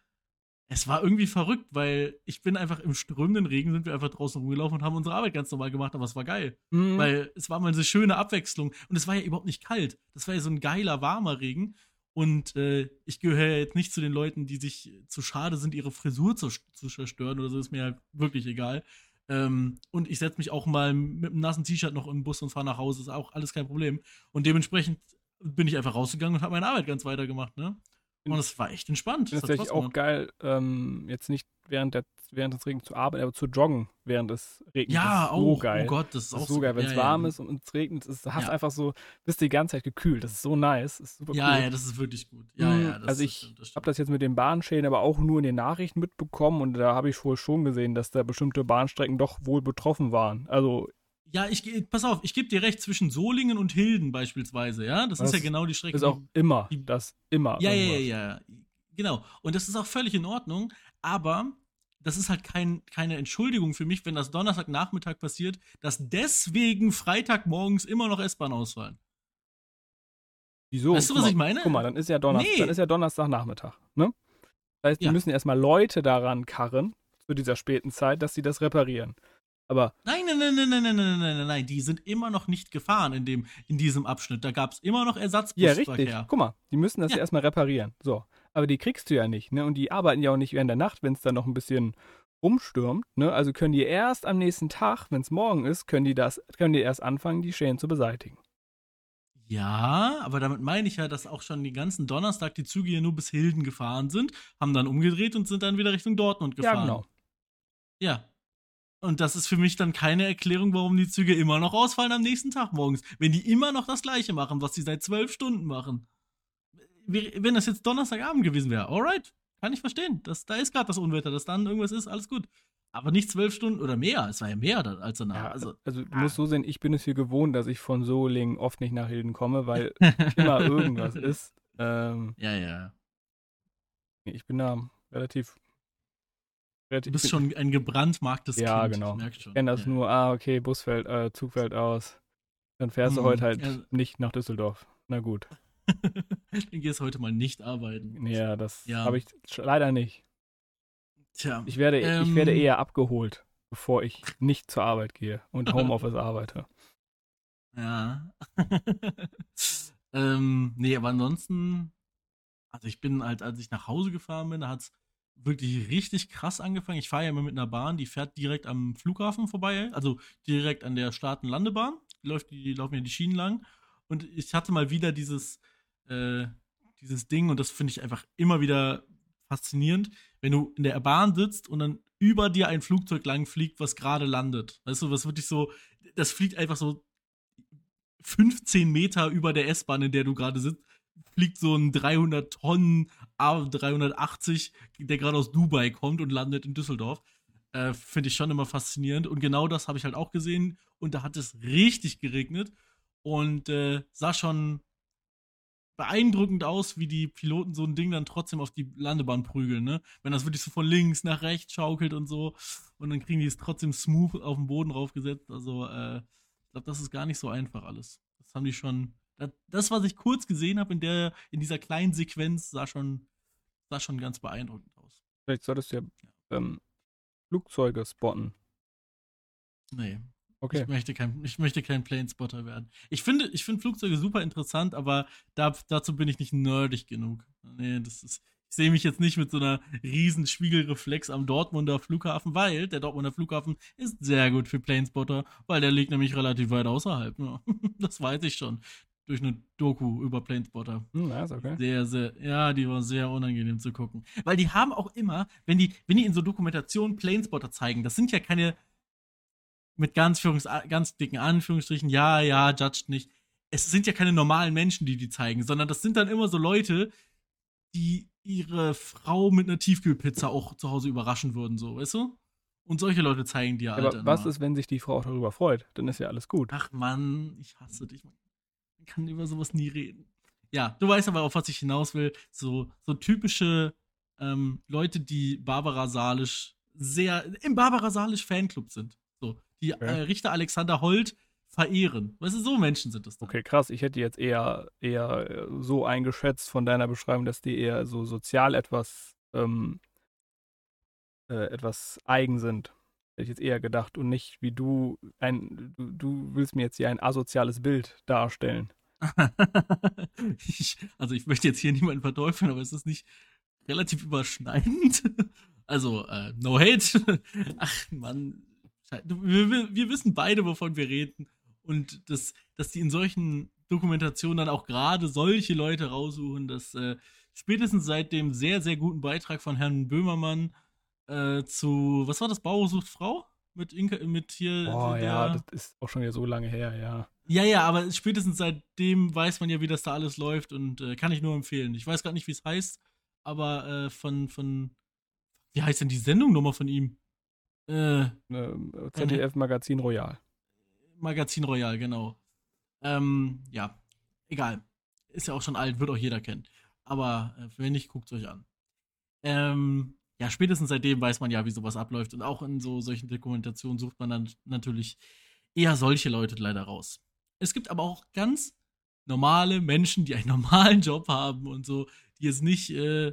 es war irgendwie verrückt, weil ich bin einfach im strömenden Regen sind wir einfach draußen rumgelaufen und haben unsere Arbeit ganz normal gemacht, aber es war geil. Mhm. Weil es war mal eine schöne Abwechslung und es war ja überhaupt nicht kalt. Das war ja so ein geiler, warmer Regen. Und äh, ich gehöre jetzt nicht zu den Leuten, die sich zu schade sind, ihre Frisur zu, zu zerstören oder so, ist mir halt wirklich egal. Ähm, und ich setze mich auch mal mit einem nassen T-Shirt noch im Bus und fahre nach Hause, ist auch alles kein Problem. Und dementsprechend bin ich einfach rausgegangen und habe meine Arbeit ganz weitergemacht, ne? Und es war echt entspannt. Das ist natürlich auch geil, ähm, jetzt nicht während, der, während des Regens zu arbeiten, aber zu joggen während des Regens. Ja, auch. So geil. Oh Gott, das ist das auch so geil. Wenn es ja, warm ja. ist und es regnet, ist, hast ja. einfach so, bist die ganze Zeit gekühlt. Das ist so nice. Das ist super ja, cool. ja, das ist wirklich gut. Ja, mhm. ja, also ich habe das jetzt mit den Bahnschäden aber auch nur in den Nachrichten mitbekommen und da habe ich wohl schon gesehen, dass da bestimmte Bahnstrecken doch wohl betroffen waren. Also ja, ich pass auf, ich gebe dir recht zwischen Solingen und Hilden beispielsweise, ja. Das, das ist ja genau die Strecke. Ist auch immer, die, das immer. Ja, ja, ja, ja. Genau. Und das ist auch völlig in Ordnung, aber das ist halt kein, keine Entschuldigung für mich, wenn das Donnerstagnachmittag passiert, dass deswegen Freitagmorgens immer noch S-Bahn ausfallen. Wieso? Weißt du, was mal, ich meine? Guck mal, dann ist ja, Donnerstag, nee. dann ist ja Donnerstagnachmittag, ne? Das heißt, die ja. müssen erstmal Leute daran karren, zu dieser späten Zeit, dass sie das reparieren. Aber. Nein, nein, nein, nein, nein, nein, nein, nein, nein, nein, die sind immer noch nicht gefahren in, dem, in diesem Abschnitt. Da gab es immer noch Ersatzbusverkehr. Ja, richtig. Guck mal, die müssen das ja. erstmal reparieren. So aber die kriegst du ja nicht, ne? Und die arbeiten ja auch nicht während der Nacht, wenn es dann noch ein bisschen umstürmt, ne? Also können die erst am nächsten Tag, wenn es morgen ist, können die das, können die erst anfangen, die Schäden zu beseitigen. Ja, aber damit meine ich ja, dass auch schon den ganzen Donnerstag die Züge hier nur bis Hilden gefahren sind, haben dann umgedreht und sind dann wieder Richtung Dortmund gefahren. Ja, genau. Ja. Und das ist für mich dann keine Erklärung, warum die Züge immer noch ausfallen am nächsten Tag morgens, wenn die immer noch das Gleiche machen, was sie seit zwölf Stunden machen wenn das jetzt Donnerstagabend gewesen wäre, alright, kann ich verstehen. Das, da ist gerade das Unwetter, dass dann irgendwas ist, alles gut. Aber nicht zwölf Stunden oder mehr. Es war ja mehr als danach. Ja, also, also du ah. musst so sehen, ich bin es hier gewohnt, dass ich von Solingen oft nicht nach Hilden komme, weil *laughs* immer irgendwas ist. Ähm, ja, ja. Ich bin da relativ. Du bist schon ein gebrandmarktes ja, Kind. genau. Ich kenne das ja. nur, ah, okay, Bus fällt, äh, Zug fällt aus. Dann fährst mhm. du heute halt ja. nicht nach Düsseldorf. Na gut. *laughs* Dann gehst heute mal nicht arbeiten. Ja, das ja. habe ich leider nicht. Tja. Ich werde, ähm, ich werde eher abgeholt, bevor ich nicht zur Arbeit gehe und Homeoffice *laughs* arbeite. Ja. *laughs* ähm, nee, aber ansonsten, also ich bin halt, als ich nach Hause gefahren bin, da hat es wirklich richtig krass angefangen. Ich fahre ja immer mit einer Bahn, die fährt direkt am Flughafen vorbei, also direkt an der Start- und Landebahn. Die, läuft, die laufen ja die Schienen lang. Und ich hatte mal wieder dieses, äh, dieses Ding, und das finde ich einfach immer wieder faszinierend, wenn du in der Bahn sitzt und dann über dir ein Flugzeug lang fliegt, was gerade landet. Weißt du, was wirklich so, das fliegt einfach so 15 Meter über der S-Bahn, in der du gerade sitzt, fliegt so ein 300 Tonnen A380, der gerade aus Dubai kommt und landet in Düsseldorf. Äh, Finde ich schon immer faszinierend. Und genau das habe ich halt auch gesehen. Und da hat es richtig geregnet und äh, sah schon beeindruckend aus, wie die Piloten so ein Ding dann trotzdem auf die Landebahn prügeln, ne? Wenn das wirklich so von links nach rechts schaukelt und so. Und dann kriegen die es trotzdem smooth auf den Boden raufgesetzt. Also, äh, ich glaube, das ist gar nicht so einfach alles. Das haben die schon. Das, was ich kurz gesehen habe in der, in dieser kleinen Sequenz, sah schon, sah schon ganz beeindruckend aus. Vielleicht solltest du ja, ja. Ähm, Flugzeuge spotten. Nee, Okay. Ich möchte kein, ich möchte kein Planespotter werden. Ich finde, ich finde Flugzeuge super interessant, aber da, dazu bin ich nicht nerdig genug. Nee, das ist, ich sehe mich jetzt nicht mit so einer riesen Spiegelreflex am Dortmunder Flughafen, weil der Dortmunder Flughafen ist sehr gut für Planespotter, weil der liegt nämlich relativ weit außerhalb. Ja. *laughs* Das weiß ich schon. Durch eine Doku über Planespotter. Hm, nice, okay. Sehr, sehr, ja, die war sehr unangenehm zu gucken. Weil die haben auch immer, wenn die, wenn die in so Dokumentationen Planespotter zeigen, das sind ja keine mit ganz, Führungs ganz dicken Anführungsstrichen, ja, ja, judged nicht. Es sind ja keine normalen Menschen, die die zeigen, sondern das sind dann immer so Leute, die ihre Frau mit einer Tiefkühlpizza auch zu Hause überraschen würden, so, weißt du? Und solche Leute zeigen dir halt. Aber was immer. ist, wenn sich die Frau auch darüber freut? Dann ist ja alles gut. Ach Mann, ich hasse dich. Man kann über sowas nie reden. Ja, du weißt aber, auf was ich hinaus will. So, so typische ähm, Leute, die Barbara Salisch sehr im Barbara Salisch Fanclub sind. So, die okay. äh, Richter Alexander Holt verehren. Weißt du, so Menschen sind das. Dann. Okay, krass. Ich hätte jetzt eher, eher äh, so eingeschätzt von deiner Beschreibung, dass die eher so sozial etwas, ähm, äh, etwas eigen sind. Hätte ich jetzt eher gedacht und nicht wie du ein, du, du willst mir jetzt hier ein asoziales Bild darstellen. ich, *laughs* also ich möchte jetzt hier niemanden verteufeln, aber es ist nicht relativ überschneidend. *laughs* Also, äh, no hate. *laughs* Ach Mann, wir, wir, wissen beide, wovon wir reden. Und das, dass die in solchen Dokumentationen dann auch gerade solche Leute raussuchen, dass äh, spätestens seit dem sehr, sehr guten Beitrag von Herrn Böhmermann äh, zu, was war das, Bauer sucht Frau? Mit, Inka, mit hier. Oh der, ja, das ist auch schon ja so lange her, ja. Ja, ja, aber spätestens seitdem weiß man ja, wie das da alles läuft und äh, kann ich nur empfehlen. Ich weiß gar nicht, wie es heißt, aber äh, von, von, wie heißt denn die Sendung nochmal von ihm? Äh, ZDF Magazin Royal. Magazin Royal, genau. Ähm, ja, egal. Ist ja auch schon alt, wird auch jeder kennen. Aber äh, wenn nicht, guckt es euch an. Ähm, ja, spätestens seitdem weiß man ja, wie sowas abläuft. Und auch in so solchen Dokumentationen sucht man dann natürlich eher solche Leute leider raus. Es gibt aber auch ganz normale Menschen, die einen *laughs* normalen Job haben und so, die jetzt nicht äh,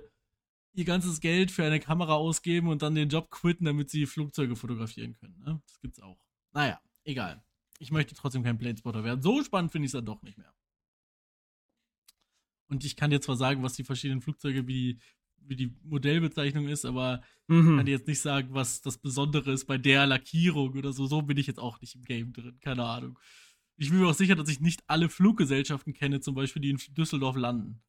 ihr ganzes Geld für eine Kamera ausgeben und dann den Job quitten, damit sie Flugzeuge fotografieren können. Ne? Das gibt's auch. Naja, egal. Ich möchte trotzdem kein Planespotter werden. So spannend finde ich es dann doch nicht mehr. Und ich kann dir zwar sagen, was die verschiedenen Flugzeuge, wie die, wie die Modellbezeichnung ist, aber mhm. kann jetzt nicht sagen, was das Besondere ist bei der Lackierung oder so. So bin ich jetzt auch nicht im Game drin. Keine Ahnung. Ich bin mir auch sicher, dass ich nicht alle Fluggesellschaften kenne, zum Beispiel, die in Düsseldorf landen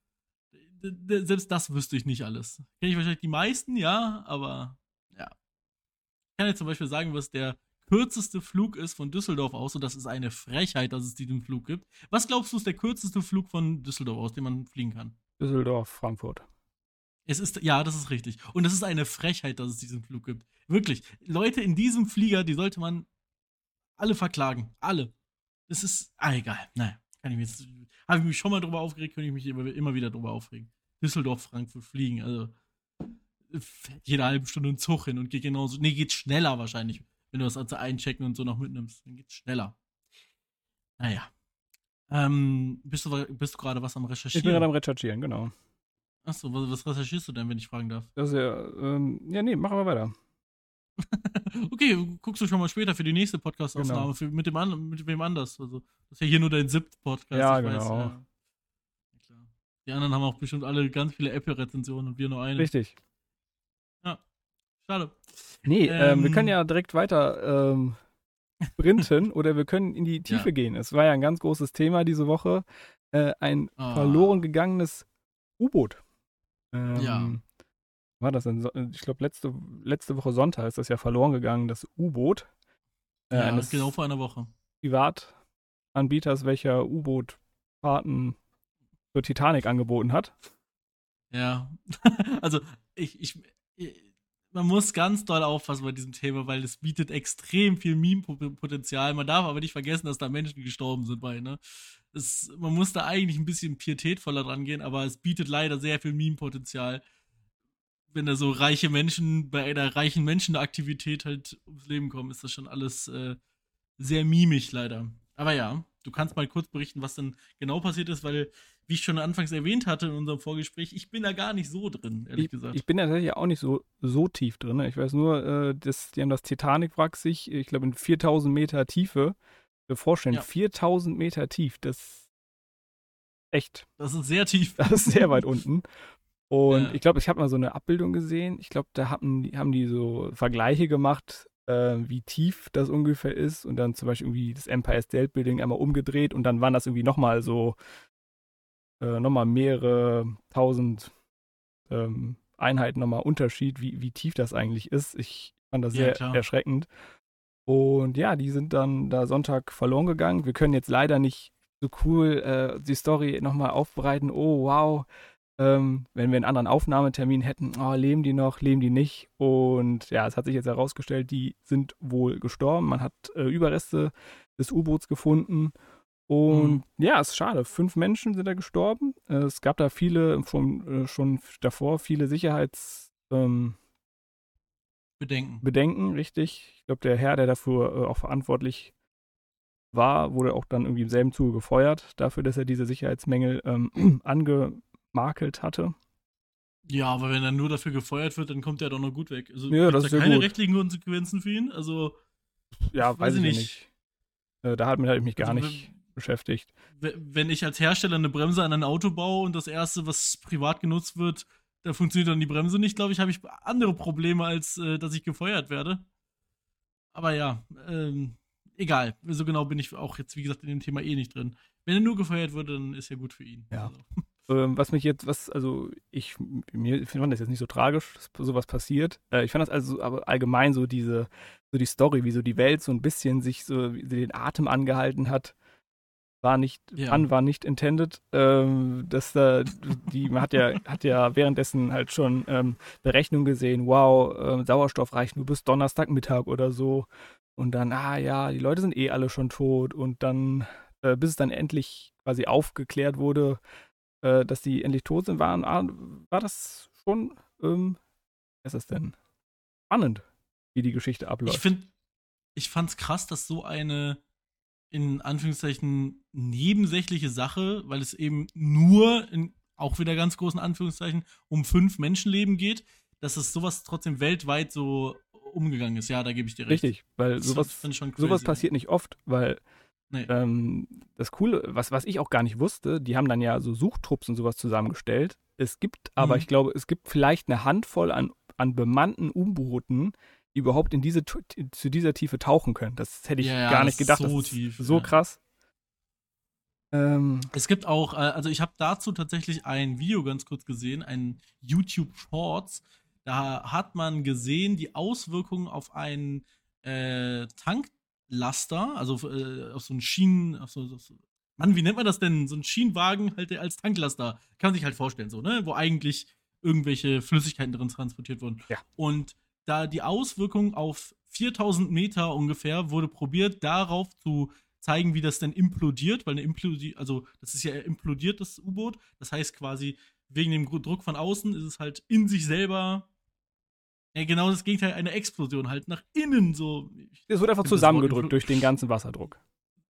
selbst das wüsste ich nicht alles. Kenne ich wahrscheinlich die meisten, ja, aber ja. Ich kann jetzt zum Beispiel sagen, was der kürzeste Flug ist von Düsseldorf aus, und das ist eine Frechheit, dass es diesen Flug gibt. Was glaubst du, ist der kürzeste Flug von Düsseldorf aus, den man fliegen kann? Düsseldorf, Frankfurt. Es ist, ja, das ist richtig. Und es ist eine Frechheit, dass es diesen Flug gibt. Wirklich. Leute in diesem Flieger, die sollte man alle verklagen. Alle. Das ist, ah, egal. Naja, kann ich mir jetzt, habe ich mich schon mal drüber aufgeregt, könnte ich mich immer, immer wieder drüber aufregen. Düsseldorf, Frankfurt fliegen. Also, fährt jede halbe Stunde ein Zug hin und geht genauso. Nee, geht schneller wahrscheinlich, wenn du das also einchecken und so noch mitnimmst. Dann geht's schneller. Naja. Ähm, bist du, bist du gerade was am Recherchieren? Ich bin gerade am Recherchieren, genau. Achso, was, was recherchierst du denn, wenn ich fragen darf? Ist ja, ähm, ja, nee, machen wir weiter. *laughs* okay, guckst du schon mal später für die nächste Podcast-Aufnahme Genau. mit, dem an, mit wem anders. Also, das ist ja hier nur dein siebter Podcast. Ja, ich genau. Weiß, ja. Ja. Die anderen haben auch bestimmt alle ganz viele Apple-Rezensionen und wir nur eine. Richtig. Schade. Nee, ähm, wir Ähm. können ja direkt weiter ähm, sprinten oder wir können in die Tiefe Ja. gehen. Es war ja ein ganz großes Thema diese Woche. Äh, ein Ah. verloren gegangenes U-Boot. Ähm, Ja. War das denn? So- Ich glaube, letzte, letzte Woche Sonntag ist das ja verloren gegangen, das U-Boot. Äh, Ja, eines genau vor einer Woche. Privatanbieters, welcher U-Boot-Fahrten zur Titanic angeboten hat. Ja. *laughs* also, ich, ich, ich, man muss ganz doll aufpassen bei diesem Thema, weil es bietet extrem viel Meme-Potenzial. Man darf aber nicht vergessen, dass da Menschen gestorben sind bei, ne? Es, man muss da eigentlich ein bisschen pietätvoller dran gehen, aber es bietet leider sehr viel Meme-Potenzial. Wenn da so reiche Menschen bei einer reichen Menschenaktivität halt ums Leben kommen, ist das schon alles äh, sehr mimig leider. Aber ja, du kannst mal kurz berichten, was denn genau passiert ist, weil, wie ich schon anfangs erwähnt hatte in unserem Vorgespräch, ich bin da gar nicht so drin, ehrlich Ich, gesagt. ich bin da tatsächlich auch nicht so, so tief drin. ne? Ich weiß nur, äh, dass, die haben das Titanic-Wrack sich, ich glaube, in 4000 Meter Tiefe mir vorstellen. Ja. 4000 Meter tief, das echt, das ist sehr tief. das ist sehr weit unten. *laughs* Und Ja. ich glaube, ich habe mal so eine Abbildung gesehen. Ich glaube, da haben haben die so Vergleiche gemacht, äh, wie tief das ungefähr ist. Und dann zum Beispiel irgendwie das Empire State Building einmal umgedreht und dann waren das irgendwie nochmal so, äh, nochmal mehrere tausend ähm, Einheiten nochmal Unterschied, wie, wie tief das eigentlich ist. Ich fand das Ja, sehr klar. erschreckend. Und ja, die sind dann da Sonntag verloren gegangen. Wir können jetzt leider nicht so cool äh, die Story nochmal aufbereiten. Oh, wow. Ähm, wenn wir einen anderen Aufnahmetermin hätten, oh, leben die noch, leben die nicht? Und ja, es hat sich jetzt herausgestellt, die sind wohl gestorben. Man hat äh, Überreste des U-Boots gefunden. Und Mhm. ja, es ist schade. Fünf Menschen sind da gestorben. Äh, es gab da viele, schon, äh, schon davor, viele Sicherheits, ähm, Bedenken. Bedenken, richtig. Ich glaube, der Herr, der dafür äh, auch verantwortlich war, wurde auch dann irgendwie im selben Zuge gefeuert, dafür, dass er diese Sicherheitsmängel ähm, *clears throat* angemakelt hatte. Ja, aber wenn er nur dafür gefeuert wird, dann kommt er doch noch gut weg. Also Ja, das da ist ja keine gut. rechtlichen Konsequenzen für ihn. Also, Ja, Weiß weiß, ich ich nicht. nicht. Äh, da hat mich, mich gar Also, nicht beschäftigt. wenn ich als Hersteller eine Bremse an ein Auto baue und das erste, was privat genutzt wird, da funktioniert dann die Bremse nicht, glaube ich, habe ich andere Probleme, als äh, dass ich gefeuert werde. Aber ja, ähm, egal. So genau bin ich auch jetzt, wie gesagt, in dem Thema eh nicht drin. Wenn er nur gefeuert würde, dann ist ja gut für ihn. Ja. Also, Ähm, was mich jetzt, was, also ich, mir fand das jetzt nicht so tragisch, dass sowas passiert. Äh, ich fand das also aber allgemein so diese, so die Story, wie so die Welt so ein bisschen sich so, den Atem angehalten hat, war nicht, Ja. Fun war nicht intended. Ähm, dass da, die, man hat ja, hat ja währenddessen halt schon ähm, Berechnungen gesehen, wow, ähm, Sauerstoff reicht nur bis Donnerstagmittag oder so. Und dann, ah ja, die Leute sind eh alle schon tot. Und dann, äh, bis es dann endlich quasi aufgeklärt wurde, äh, dass die endlich tot sind, waren, ah, war das schon, ähm, was ist das denn? Spannend, wie die Geschichte abläuft. Ich finde, ich fand's krass, dass so eine in Anführungszeichen nebensächliche Sache, weil es eben nur in auch wieder ganz großen Anführungszeichen um fünf Menschenleben geht, dass es sowas trotzdem weltweit so umgegangen ist. Ja, da gebe ich dir recht. Richtig, weil Das sowas, sowas passiert nicht oft, weil Nee. ähm, das Coole, was, was ich auch gar nicht wusste, die haben dann ja so Suchtrupps und sowas zusammengestellt. Es gibt aber, Mhm. ich glaube, es gibt vielleicht eine Handvoll an, an bemannten U-Booten, die überhaupt in diese, zu dieser Tiefe tauchen können. Das hätte ich Ja, gar nicht gedacht. so tief, so ja. krass. Ähm, Es gibt auch, äh, also ich habe dazu tatsächlich ein Video ganz kurz gesehen, ein YouTube Shorts. Da hat man gesehen die Auswirkungen auf einen äh, Tanklaster, also äh, auf so einen Schienen, auf so, auf so, Mann, wie nennt man das denn? So ein Schienenwagen halt als Tanklaster. Kann man sich halt vorstellen, so, ne? Wo eigentlich irgendwelche Flüssigkeiten drin transportiert wurden. Ja. Und da die Auswirkung auf 4000 Meter ungefähr wurde probiert, darauf zu zeigen, wie das denn implodiert, weil eine Implodi also das ist ja implodiert, das U-Boot. Das heißt quasi, wegen dem Druck von außen ist es halt in sich selber Ja, genau das Gegenteil, eine Explosion halt nach innen so. Es wird einfach zusammengedrückt durch den ganzen Wasserdruck.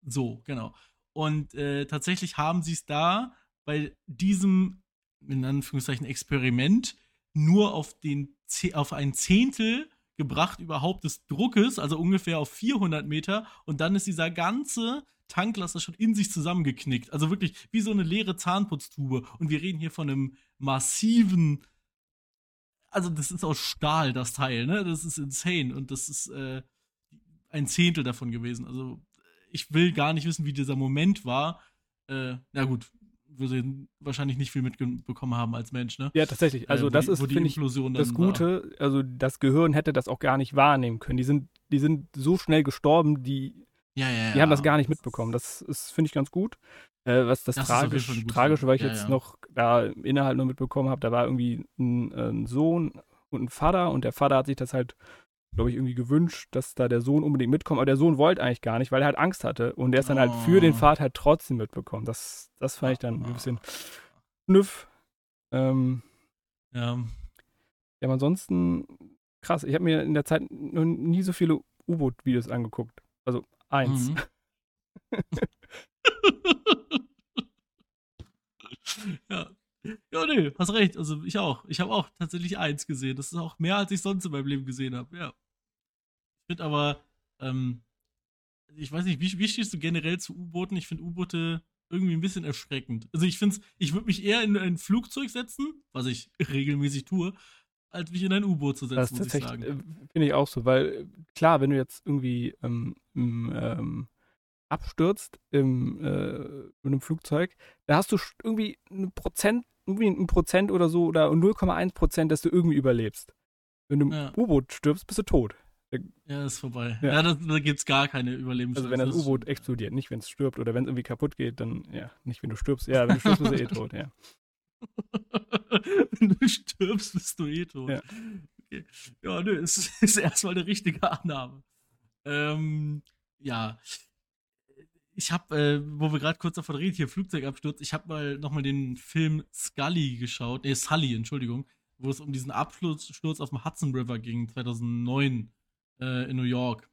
So, genau. Und äh, tatsächlich haben sie es da bei diesem, in Anführungszeichen, Experiment nur auf, den, auf ein Zehntel gebracht überhaupt des Druckes, also ungefähr auf 400 Meter. Und dann ist dieser ganze Tanklaster schon in sich zusammengeknickt. Also wirklich wie so eine leere Zahnputztube. Und wir reden hier von einem massiven also das ist aus Stahl, das Teil, ne? Das ist insane. Und das ist äh, ein Zehntel davon gewesen. Also ich will gar nicht wissen, wie dieser Moment war. Äh, na gut, wir sie wahrscheinlich nicht viel mitbekommen haben als Mensch, ne? Ja, tatsächlich. Also äh, das die, ist, finde ich, das Gute. War. Also das Gehirn hätte das auch gar nicht wahrnehmen können. Die sind, die sind so schnell gestorben, die, ja, ja, die haben das gar nicht mitbekommen. Das ist, finde ich, ganz gut. Äh, was das, das tragisch, tragische, weil ich ja, jetzt ja. noch da Inhalt nur mitbekommen habe, da war irgendwie ein, ein, Sohn und ein Vater und der Vater hat sich das halt, glaube ich, irgendwie gewünscht, dass da der Sohn unbedingt mitkommt, aber der Sohn wollte eigentlich gar nicht, weil er halt Angst hatte und der ist dann oh. halt für den oh. Vater halt trotzdem mitbekommen. Das, das fand ich dann ein bisschen nüff. Ähm, ja. Ja, aber ansonsten krass. Ich habe mir in der Zeit noch nie so viele U-Boot-Videos angeguckt. Also eins. Mhm. *laughs* ja. Ja, nee, hast recht. Also ich auch. Ich habe auch tatsächlich eins gesehen. Das ist auch mehr, als ich sonst in meinem Leben gesehen habe. Ja. Ich finde aber, ähm, ich weiß nicht, wie, wie stehst du generell zu U-Booten? Ich finde U-Boote irgendwie ein bisschen erschreckend. Also ich finde ich würde mich eher in ein Flugzeug setzen, was ich *laughs* regelmäßig tue, als mich in ein U-Boot zu setzen, das muss ich sagen. Äh, finde ich auch so, weil klar, wenn du jetzt irgendwie ähm, ähm, abstürzt im, äh, in einem Flugzeug, da hast du irgendwie ein Prozent, irgendwie ein Prozent oder so oder 0,1 Prozent, dass du irgendwie überlebst. Wenn du im ja. U-Boot stirbst, bist du tot. Ja, ist vorbei. Ja, ja da, da gibt es gar keine Überlebenschance. Also wenn das U-Boot explodiert, nicht wenn es stirbt oder wenn es irgendwie kaputt geht, dann ja, nicht wenn du stirbst. Ja, wenn du stirbst, bist du eh *laughs* tot, ja. *laughs* wenn du stirbst, bist du eh tot. Ja, okay. ja nö, ist, *laughs* ist erstmal eine richtige Annahme. Ähm, ja, ich habe, äh, wo wir gerade kurz davon reden, hier Flugzeugabsturz, ich habe mal nochmal den Film Scully geschaut, nee, Sully, Entschuldigung, wo es um diesen Absturz auf dem Hudson River ging, 2009 äh, in New York.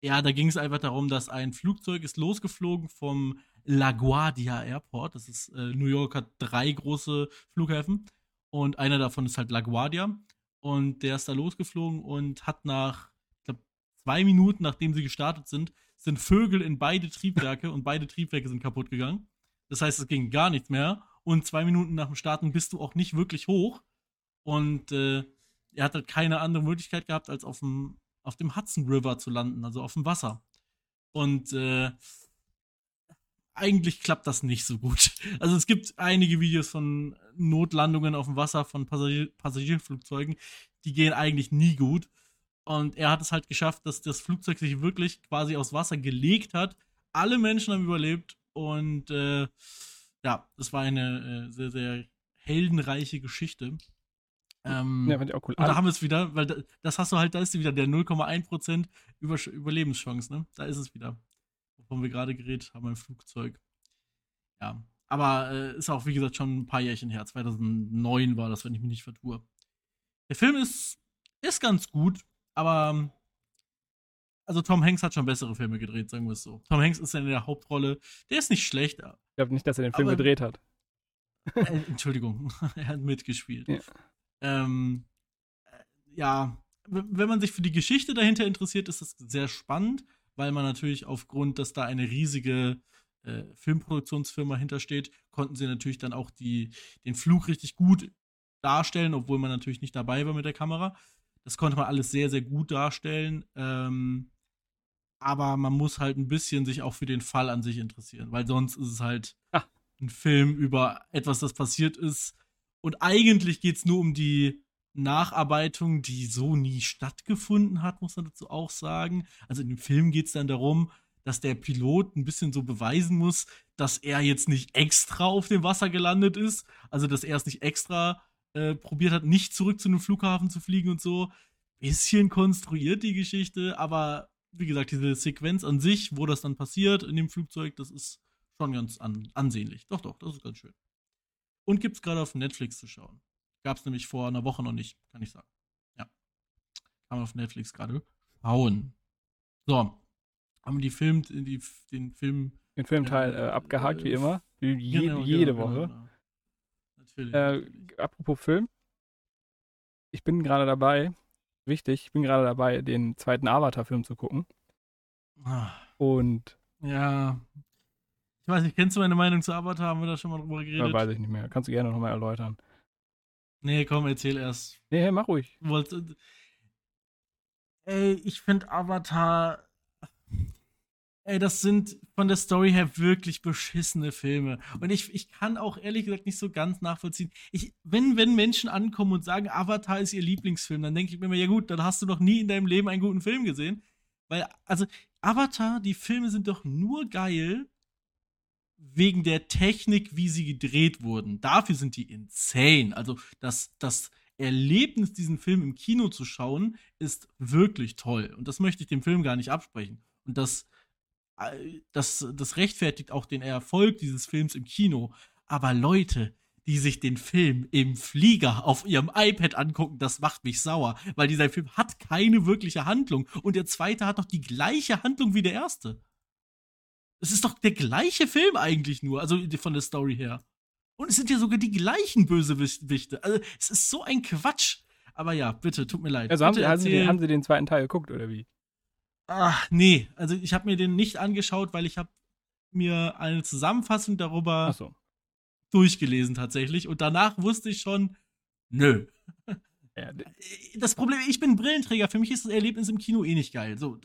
Ja, da ging es einfach darum, dass ein Flugzeug ist losgeflogen vom LaGuardia Airport. Das ist, äh, New York hat drei große Flughäfen und einer davon ist halt LaGuardia. Und der ist da losgeflogen und hat nach, ich glaube, zwei Minuten, nachdem sie gestartet sind, sind Vögel in beide Triebwerke und beide Triebwerke sind kaputt gegangen. Das heißt, es ging gar nichts mehr. Und zwei Minuten nach dem Starten bist du auch nicht wirklich hoch. Und äh, er hat halt keine andere Möglichkeit gehabt, als auf dem, auf dem Hudson River zu landen, also auf dem Wasser. Und äh, eigentlich klappt das nicht so gut. Also es gibt einige Videos von Notlandungen auf dem Wasser von Passagier Passagierflugzeugen, die gehen eigentlich nie gut. Und er hat es halt geschafft, dass das Flugzeug sich wirklich quasi aus Wasser gelegt hat. Alle Menschen haben überlebt und äh, ja, das war eine äh, sehr, sehr heldenreiche Geschichte. Ähm, ja, fand ich auch cool. Und da haben wir es wieder, weil das, das hast du halt, da ist wieder der 0,1% Über Überlebenschance, ne? Da ist es wieder. Wovon wir gerade geredet haben im Flugzeug. Ja, aber äh, ist auch, wie gesagt, schon ein paar Jährchen her. 2009 war das, wenn ich mich nicht vertue. Der Film ist, ist ganz gut. Aber also Tom Hanks hat schon bessere Filme gedreht, sagen wir es so. Tom Hanks ist in der Hauptrolle. Der ist nicht schlecht. Ich glaube nicht, dass er den Film aber, gedreht hat. Äh, Entschuldigung, *laughs* er hat mitgespielt. Ja. Ähm, ja, wenn man sich für die Geschichte dahinter interessiert, ist das sehr spannend, weil man natürlich aufgrund, dass da eine riesige äh, Filmproduktionsfirma hintersteht, konnten sie natürlich dann auch die, den Flug richtig gut darstellen, obwohl man natürlich nicht dabei war mit der Kamera. Das konnte man alles sehr, sehr gut darstellen. Ähm, aber man muss halt ein bisschen sich auch für den Fall an sich interessieren, weil sonst ist es halt ah. ein Film über etwas, das passiert ist. Und eigentlich geht es nur um die Nacharbeitung, die so nie stattgefunden hat, muss man dazu auch sagen. Also in dem Film geht es dann darum, dass der Pilot ein bisschen so beweisen muss, dass er jetzt nicht extra auf dem Wasser gelandet ist. Also dass er es nicht extra äh, probiert hat, nicht zurück zu einem Flughafen zu fliegen und so. Bisschen konstruiert die Geschichte, aber wie gesagt, diese Sequenz an sich, wo das dann passiert in dem Flugzeug, das ist schon ganz an ansehnlich. Doch, doch, das ist ganz schön. Und gibt es gerade auf Netflix zu schauen. Gab es nämlich vor einer Woche noch nicht, kann ich sagen. Ja. Kann man auf Netflix gerade schauen. So. Haben die Film, die, den Film. Den Filmteil äh, abgehakt, wie immer. Wie je, genau, jede genau, Woche. Genau. Natürlich, äh, natürlich. Apropos Film. Ich bin gerade dabei, wichtig, ich bin gerade dabei, den zweiten Avatar-Film zu gucken. Ah. Und. Ja. Ich weiß nicht, kennst du meine Meinung zu Avatar? Haben wir da schon mal drüber geredet? Ja, weiß ich nicht mehr. Kannst du gerne nochmal erläutern. Nee, komm, erzähl erst. Nee, mach ruhig. Wollte, ey, ich finde Avatar. Ey, das sind von der Story her wirklich beschissene Filme. Und ich, ich kann auch ehrlich gesagt nicht so ganz nachvollziehen. Ich, wenn, wenn Menschen ankommen und sagen, Avatar ist ihr Lieblingsfilm, dann denke ich mir immer, ja gut, dann hast du noch nie in deinem Leben einen guten Film gesehen. Weil, also, Avatar, die Filme sind doch nur geil wegen der Technik, wie sie gedreht wurden. Dafür sind die insane. Also, das, das Erlebnis, diesen Film im Kino zu schauen, ist wirklich toll. Und das möchte ich dem Film gar nicht absprechen. Und das, äh, das, das rechtfertigt auch den Erfolg dieses Films im Kino. Aber Leute, die sich den Film im Flieger auf ihrem iPad angucken, das macht mich sauer, weil dieser Film hat keine wirkliche Handlung und der zweite hat doch die gleiche Handlung wie der erste. Es ist doch der gleiche Film eigentlich nur, also von der Story her. Und es sind ja sogar die gleichen Bösewichte. Also es ist so ein Quatsch. Aber ja, bitte, tut mir leid. Also haben, Sie, haben, Sie, haben Sie den zweiten Teil geguckt oder wie? Ach, nee. Also ich habe mir den nicht angeschaut, weil ich habe mir eine Zusammenfassung darüber so. durchgelesen tatsächlich. Und danach wusste ich schon, nö. Ja, das Problem, ich bin Brillenträger. Für mich ist das Erlebnis im Kino eh nicht geil. So,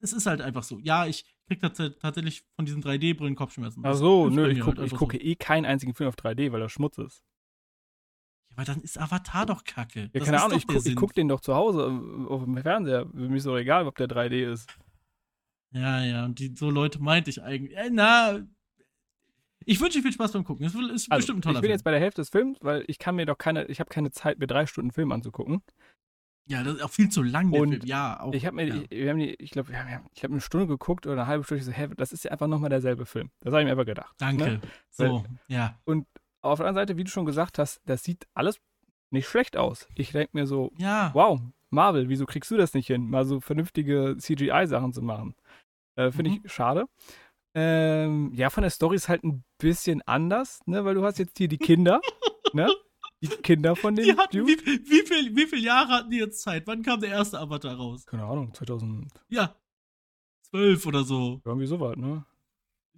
es ist halt einfach so. Ja, ich krieg tatsächlich von diesen 3D-Brillen Kopfschmerzen. Ach so, nö, ich, guck, halt ich gucke so. eh keinen einzigen Film auf 3D, weil das Schmutz ist. Ja, aber dann ist Avatar doch kacke. Ja, keine Ahnung, ich, gu ich guck den doch zu Hause auf dem Fernseher. Mir ist doch egal, ob der 3D ist. Ja, ja, und die, so Leute meinte ich eigentlich. Äh, na, ich wünsche dir viel Spaß beim Gucken. Es ist also, bestimmt ein toller Ich bin Film. jetzt bei der Hälfte des Films, weil ich kann mir doch keine, ich habe keine Zeit, mir drei Stunden Film anzugucken. Ja, das ist auch viel zu lang, der und Film. Ja, auch. Ich habe mir, ja. ich, wir haben die, ich glaube, ich habe eine Stunde geguckt oder eine halbe Stunde. Ich so, hä, das ist ja einfach nochmal derselbe Film. Das habe ich mir einfach gedacht. Danke. Ne? So, ja. Und auf der anderen Seite, wie du schon gesagt hast, das sieht alles nicht schlecht aus. Ich denke mir so, ja. wow, Marvel, wieso kriegst du das nicht hin, mal so vernünftige CGI-Sachen zu machen? Äh, Finde mhm. ich schade. Ähm, ja, von der Story ist halt ein bisschen anders, ne, weil du hast jetzt hier die Kinder, ne? *laughs* Die Kinder von *laughs* den. Hatten, wie, wie, viel, wie viele Jahre hatten die jetzt Zeit? Wann kam der erste Avatar raus? Keine Ahnung, 2000. Ja. Zwölf oder so. Irgendwie so weit, ne?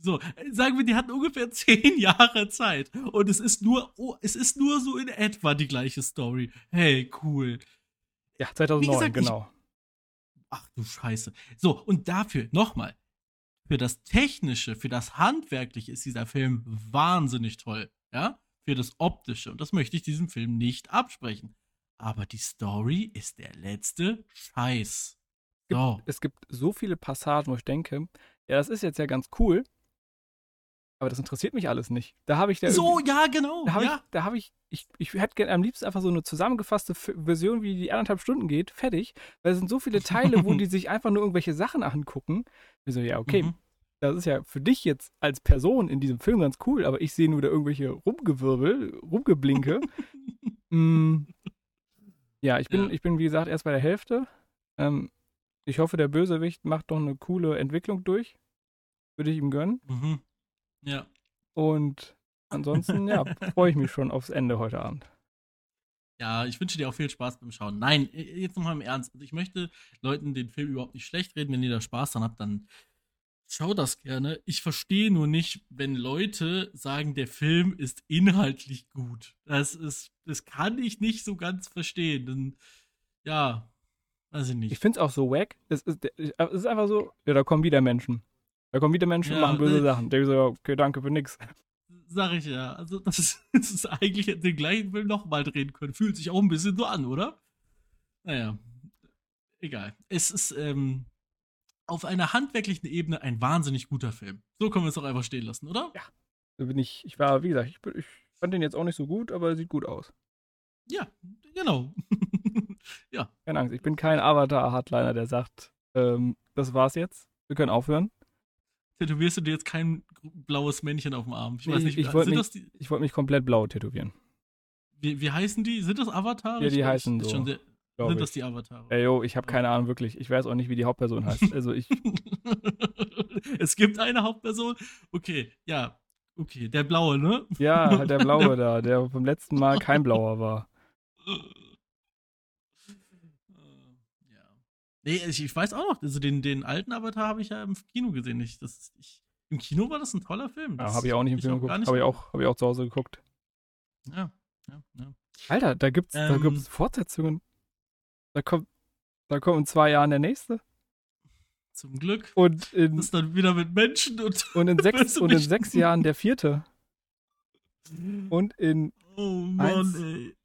So, sagen wir, die hatten ungefähr *laughs* zehn Jahre Zeit. Und es ist nur, oh, es ist nur so in etwa die gleiche Story. Hey, cool. Ja, 2009, gesagt, genau. Ich, ach du Scheiße. So, und dafür, nochmal, für das Technische, für das Handwerkliche ist dieser Film wahnsinnig toll. Ja? Für das Optische. Und das möchte ich diesem Film nicht absprechen. Aber die Story ist der letzte Scheiß. So. Es gibt so viele Passagen, wo ich denke, ja, das ist jetzt ja ganz cool, aber das interessiert mich alles nicht. Da habe ich da So, ja, genau. Da habe ja. ich, da habe ich, ich, ich hätte am liebsten einfach so eine zusammengefasste Version, wie die anderthalb Stunden geht, fertig. Weil es sind so viele Teile, wo *laughs* die sich einfach nur irgendwelche Sachen angucken. Ich so, ja, okay, mhm das ist ja für dich jetzt als Person in diesem Film ganz cool, aber ich sehe nur da irgendwelche Rumgewirvel, Rumgeblinke. *laughs* mm, ja, ich bin, ja. ich bin, wie gesagt, erst bei der Hälfte. Ähm, ich hoffe, der Bösewicht macht doch eine coole Entwicklung durch. Würde ich ihm gönnen. Mhm. Ja. Und ansonsten, ja, *laughs* freue ich mich schon aufs Ende heute Abend. Ja, ich wünsche dir auch viel Spaß beim Schauen. Nein, jetzt nochmal im Ernst. Also ich möchte Leuten den Film überhaupt nicht schlecht reden. Wenn ihr da Spaß dran habt, dann schau das gerne. Ich verstehe nur nicht, wenn Leute sagen, der Film ist inhaltlich gut. Das ist, das kann ich nicht so ganz verstehen. Denn, ja, weiß ich nicht. Ich finde es auch so wack. Es ist, es ist einfach so, ja, da kommen wieder Menschen. Da kommen wieder Menschen ja, und machen böse äh, Sachen. Der so, okay, danke für nix. Sag ich ja. Also, das ist, *laughs* das ist eigentlich den gleichen Film nochmal drehen können. Fühlt sich auch ein bisschen so an, oder? Naja. Egal. Es ist, ähm, auf einer handwerklichen Ebene ein wahnsinnig guter Film. So können wir es doch einfach stehen lassen, oder? Ja. Da bin ich, ich war, wie gesagt, ich, ich fand den jetzt auch nicht so gut, aber er sieht gut aus. Ja, genau. *laughs* ja. Keine Angst, ich bin kein Avatar-Hardliner, der sagt, ähm, das war's jetzt, wir können aufhören. Tätowierst du dir jetzt kein blaues Männchen auf dem Arm? Ich weiß nicht, ich, ich wollte mich, wollt mich komplett blau tätowieren. Wie, wie heißen die? Sind das Avatare? Ja, die heißen so. Sehr, glaub Sind ich. das die Avatare? Ey, yo, ich habe keine Ahnung, wirklich. Ich weiß auch nicht, wie die Hauptperson heißt. *laughs* Also ich, es gibt eine Hauptperson. Okay, ja. Okay, der Blaue, ne? ja, halt der Blaue *laughs* da, der beim letzten Mal kein Blauer war. ja. Nee, ich, ich weiß auch noch, also den, den alten Avatar habe ich ja im Kino gesehen. Ich, das, ich, Im Kino war das ein toller Film. Ja, Das habe ich auch nicht im Film geguckt. Habe ich, auch, hab ich auch zu Hause geguckt. Ja, ja, ja. Alter, da gibt's, da Ähm. gibt's Fortsetzungen. Da kommt, da kommt in zwei Jahren der nächste. Zum Glück. Und in, Das ist dann wieder mit Menschen und. und in, *laughs* sechs, und in sechs Jahren der vierte. Und in, Oh Eins- Mann, ey.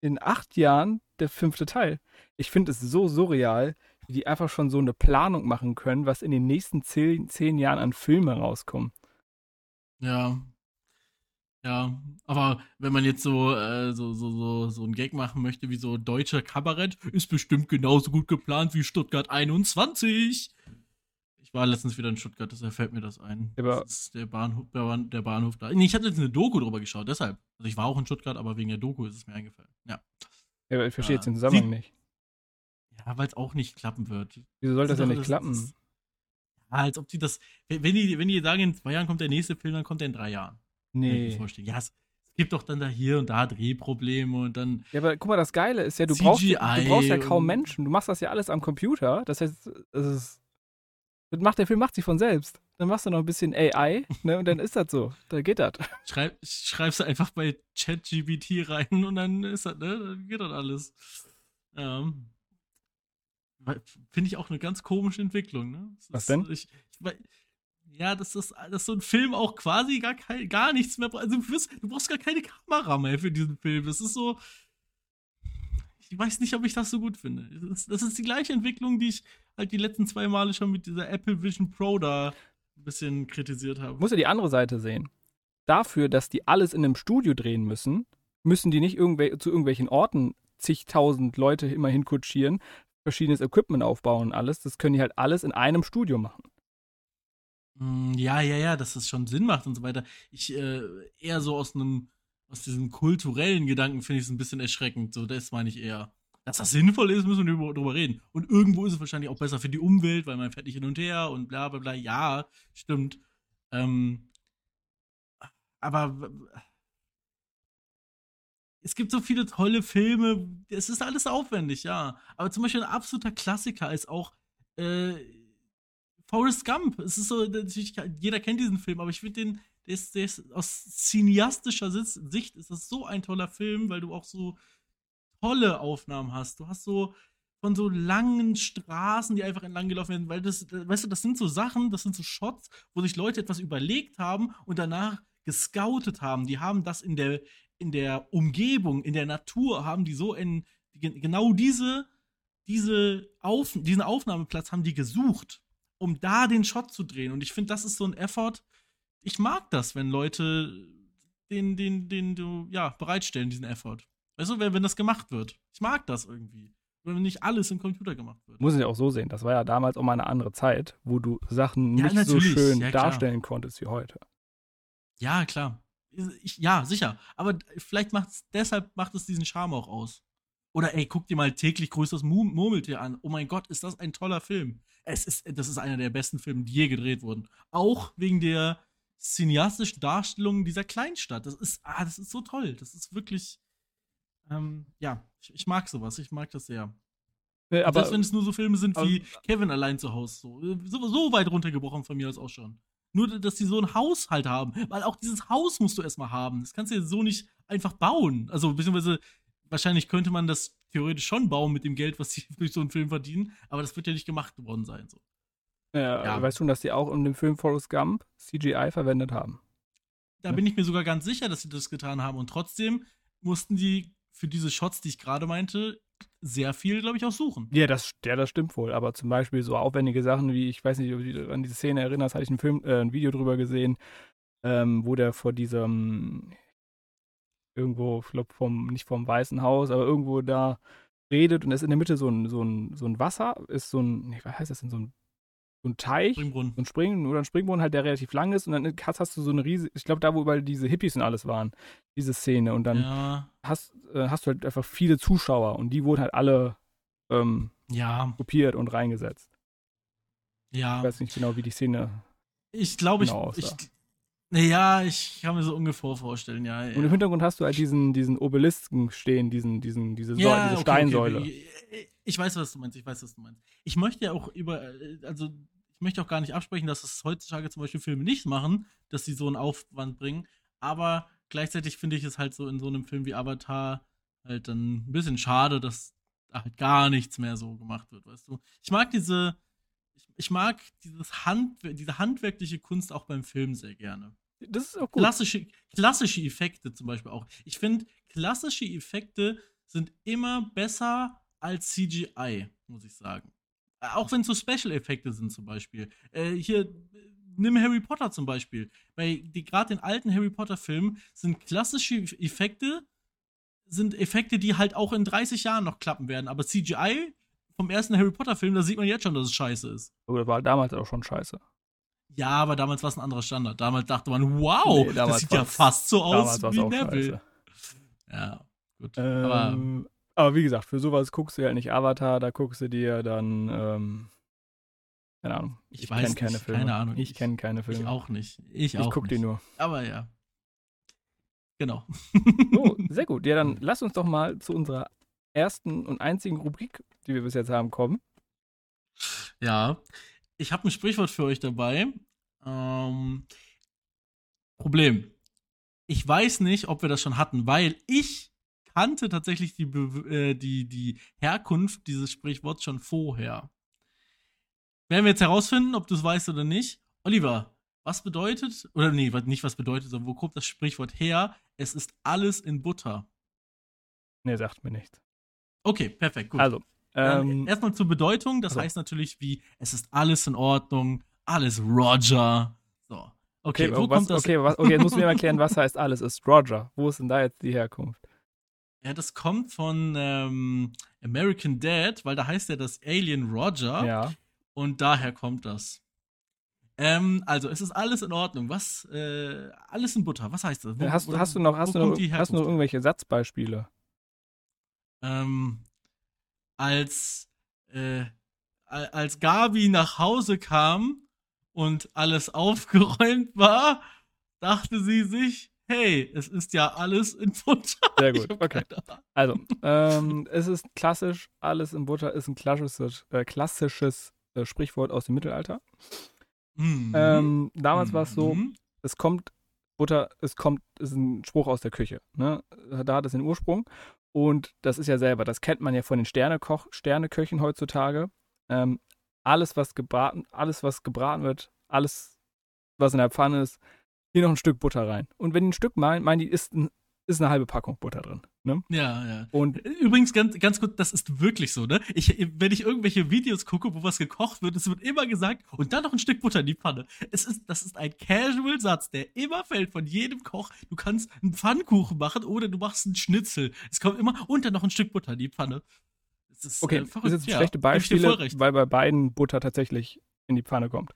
in acht Jahren der fünfte Teil. Ich finde es so surreal, wie die einfach schon so eine Planung machen können, was in den nächsten zehn, zehn Jahren an Filmen rauskommen. Ja. Ja, aber wenn man jetzt so, äh, so, so, so, so einen Gag machen möchte, wie so deutscher Kabarett, ist bestimmt genauso gut geplant wie Stuttgart 21. Ich war letztens wieder in Stuttgart, deshalb fällt mir das ein. Aber- das ist der Bahnhof, der, Bahn- der Bahnhof da. Nee, ich hatte jetzt eine Doku drüber geschaut, deshalb. Also ich war auch in Stuttgart, aber wegen der Doku ist es mir eingefallen. Ja. Ja, aber ich verstehe Ja. jetzt den Zusammenhang nicht. Ja, weil es auch nicht klappen wird. Wieso soll das ja Doch, nicht klappen? Ja, als ob die das. Wenn wenn die, wenn die sagen, in zwei Jahren kommt der nächste Film, dann kommt der in drei Jahren. Nee. Ja, es, es gibt doch dann da hier und da Drehprobleme und dann. Ja, aber guck mal, das Geile ist ja, du brauchst, du brauchst ja kaum Menschen. Du machst das ja alles am Computer. Das heißt, es ist, das macht, der Film macht sich von selbst. Dann machst du noch ein bisschen AI, ne, und dann ist das so. Da geht das. Schreib, schreibst du einfach bei ChatGPT rein und dann ist das, ne? Dann geht das alles. Weil- Finde ich auch eine ganz komische Entwicklung, ne? Das Was ist- denn? Ich, ich, ja, dass, das, dass so ein Film auch quasi gar, kein, gar nichts mehr braucht. Also du, wirst, du brauchst gar keine Kamera mehr für diesen Film. Das ist so. Ich weiß nicht, ob ich das so gut finde. Das ist, das ist die gleiche Entwicklung, die ich halt die letzten zwei Male schon mit dieser Apple Vision Pro da ein bisschen kritisiert habe. Musst du die andere Seite sehen. Dafür, dass die alles in einem Studio drehen müssen, müssen die nicht irgendwel zu irgendwelchen Orten zigtausend Leute immer hinkutschieren, verschiedenes Equipment aufbauen und alles. Das können die halt alles in einem Studio machen. Mm, Ja, ja, ja, dass das schon Sinn macht und so weiter. Ich äh, eher so aus einem, aus diesem kulturellen Gedanken finde ich es ein bisschen erschreckend. So, das meine ich eher. Dass das sinnvoll ist, müssen wir drüber, reden. Und irgendwo ist es wahrscheinlich auch besser für die Umwelt, weil man fährt nicht hin und her und bla bla bla. Ja, stimmt. Ähm, aber es gibt so viele tolle Filme. Es ist alles aufwendig, ja. Aber zum Beispiel ein absoluter Klassiker ist auch äh, Forrest Gump. Es ist so, natürlich, jeder kennt diesen Film, aber ich finde den, der ist, der ist aus cineastischer Sicht ist das so ein toller Film, weil du auch so tolle Aufnahmen hast. Du hast so von so langen Straßen, die einfach entlang gelaufen werden, weil das, weißt du, das sind so Sachen, das sind so Shots, wo sich Leute etwas überlegt haben und danach gescoutet haben. Die haben das in der, in der Umgebung, in der Natur, haben die so in, genau diese, diese Auf, diesen Aufnahmeplatz haben die gesucht, um da den Shot zu drehen. Und ich finde, das ist so ein Effort. Ich mag das, wenn Leute den, den, den, du, ja, bereitstellen, diesen Effort. Weißt du, wenn, wenn das gemacht wird. Ich mag das irgendwie. Wenn nicht alles im Computer gemacht wird. Muss ich auch so sehen. Das war ja damals auch mal eine andere Zeit, wo du Sachen Ja, nicht so natürlich. schön Ja, darstellen konntest wie heute. Ja, klar. Ich, ja, sicher. Aber vielleicht macht es, deshalb macht es diesen Charme auch aus. Oder ey, guck dir mal täglich größtes Mu- Murmeltier an. Oh mein Gott, ist das ein toller Film. Es ist, das ist einer der besten Filme, die je gedreht wurden. Auch wegen der cineastischen Darstellung dieser Kleinstadt. Das ist, ah, das ist so toll. Das ist wirklich, ähm, ja, ich, ich mag sowas. Ich mag das sehr. Äh, Aber Aber Selbst wenn es nur so Filme sind aber- wie Kevin allein zu Hause. So, so, so weit runtergebrochen von mir aus auch schon. Nur, dass die so ein Haus halt haben. Weil auch dieses Haus musst du erstmal haben. Das kannst du jetzt so nicht einfach bauen. Also, beziehungsweise, wahrscheinlich könnte man das theoretisch schon bauen mit dem Geld, was sie *laughs* durch so einen Film verdienen. Aber das wird ja nicht gemacht worden sein. So. äh, ja. weißt du, dass die auch in dem Film Forrest Gump CGI verwendet haben? Da Ja. bin ich mir sogar ganz sicher, dass sie das getan haben. Und trotzdem mussten die für diese Shots, die ich gerade meinte, sehr viel, glaube ich, auch suchen. Ja, das, ja, das stimmt wohl. Aber zum Beispiel so aufwendige Sachen wie, ich weiß nicht, ob du an diese Szene erinnerst, hatte ich einen Film, äh, ein Video drüber gesehen, ähm, wo der vor diesem irgendwo, ich glaube, vom, nicht vom Weißen Haus, aber irgendwo da redet und es ist in der Mitte so ein, so ein, so ein Wasser, ist so ein, nee, was heißt das denn, so ein, so ein Teich, Springbrunnen. so ein Springen oder ein Springbrunnen halt, der relativ lang ist und dann hast, hast du so eine riesige, ich glaube, da, wo überall diese Hippies und alles waren, diese Szene und dann Ja. hast, äh, hast du halt einfach viele Zuschauer und die wurden halt alle ähm, Ja, kopiert und reingesetzt. Ich ja. weiß nicht genau, wie die Szene. Ich glaube, ich, genau ich. aussah. Ja, ich kann mir so ungefähr vorstellen, ja. Und im ja. Hintergrund hast du halt diesen, diesen Obelisken stehen, diesen, diesen, diese, Säule, Ja, diese okay, okay, Steinsäule. okay. Ich weiß, was du meinst. Ich weiß, was du meinst. Ich möchte ja auch über, äh, also ich möchte auch gar nicht absprechen, dass es heutzutage zum Beispiel Filme nicht machen, dass sie so einen Aufwand bringen. Aber gleichzeitig finde ich es halt so in so einem Film wie Avatar halt dann ein bisschen schade, dass da halt gar nichts mehr so gemacht wird, weißt du. Ich mag diese, ich, ich mag dieses Hand, diese handwerkliche Kunst auch beim Film sehr gerne Das ist auch gut. klassische, klassische Effekte zum Beispiel auch. Ich finde, klassische Effekte sind immer besser als CGI, muss ich sagen. Auch wenn es so Special-Effekte sind zum Beispiel. Äh, hier, äh, nimm Harry Potter zum Beispiel. Bei gerade den alten Harry Potter-Filmen sind klassische Effekte, sind Effekte, die halt auch in 30 Jahren noch klappen werden. Aber CGI vom ersten Harry Potter-Film, da sieht man jetzt schon, dass es scheiße ist. Aber das war damals auch schon scheiße. Ja, aber damals war es ein anderer Standard. Damals dachte man, wow, Nee, das sieht ja fast so aus wie Neville. scheiße. Ja, gut. aber Ähm, aber wie gesagt, für sowas guckst du ja nicht Avatar, da guckst du dir dann, ähm, keine Ahnung. Ich Ich, weiß kenne keine Filme. keine Ahnung. Ich Ich- kenne keine Filme. ich auch nicht. Ich, Ich auch guck nicht. die nur. Aber ja. Genau. So, *laughs* sehr gut. Ja, dann lass uns doch mal zu unserer ersten und einzigen Rubrik, die wir bis jetzt haben, kommen. Ja. Ich habe ein Sprichwort für euch dabei. Ähm, Problem. Ich weiß nicht, ob wir das schon hatten, weil ich kannte tatsächlich die, äh, die, die Herkunft dieses Sprichworts schon vorher. Werden wir jetzt herausfinden, ob du es weißt oder nicht. Oliver, was bedeutet, oder nee, nicht was bedeutet, sondern wo kommt das Sprichwort her? Es ist alles in Butter. Nee, sagt mir nichts. Okay, perfekt, gut. Also, Ähm, erstmal zur Bedeutung, das also. heißt natürlich wie, es ist alles in Ordnung, alles Roger. So. Okay, okay, wo was, kommt das? okay, was, okay, jetzt musst du mir mal erklären, was heißt alles ist Roger. Wo ist denn da jetzt die Herkunft? Ja, das kommt von ähm, American Dad, weil da heißt ja das Alien Roger Ja. und daher kommt das. Ähm, also, es ist alles in Ordnung. Was, äh, alles in Butter, was heißt das? Wo- hast, wo- hast du noch, hast du noch, hast du noch irgendwelche Satzbeispiele? Ähm, als, äh, als Gabi nach Hause kam und alles *laughs* aufgeräumt war, dachte sie sich, hey, es ist ja alles in Butter. Sehr *laughs* gut, okay. Also, ähm, es ist klassisch, alles in Butter ist ein klassisches, äh, klassisches äh, Sprichwort aus dem Mittelalter. Mhm. Ähm, damals war es so, Mhm. es kommt, Butter, es kommt, ist ein Spruch aus der Küche. Ne? Da hat es den Ursprung. Und das ist ja selber, das kennt man ja von den Sternekoch, Sterneköchen heutzutage. Ähm, alles, was gebraten, alles, was gebraten wird, alles, was in der Pfanne ist, hier noch ein Stück Butter rein. Und wenn die ein Stück meinen, meinen die, ist, ein, ist eine halbe Packung Butter drin. Ne? Ja, ja. Und Übrigens, ganz, ganz kurz, das ist wirklich so, ne? Ich, wenn ich irgendwelche Videos gucke, wo was gekocht wird, es wird immer gesagt, und dann noch ein Stück Butter in die Pfanne. Es ist, das ist ein Casual-Satz, der immer fällt von jedem Koch. Du kannst einen Pfannkuchen machen oder du machst einen Schnitzel. Es kommt immer, und dann noch ein Stück Butter in die Pfanne. Es ist, okay, äh, das verrückt. Ja, schlechte Beispiele, weil bei beiden Butter tatsächlich in die Pfanne kommt.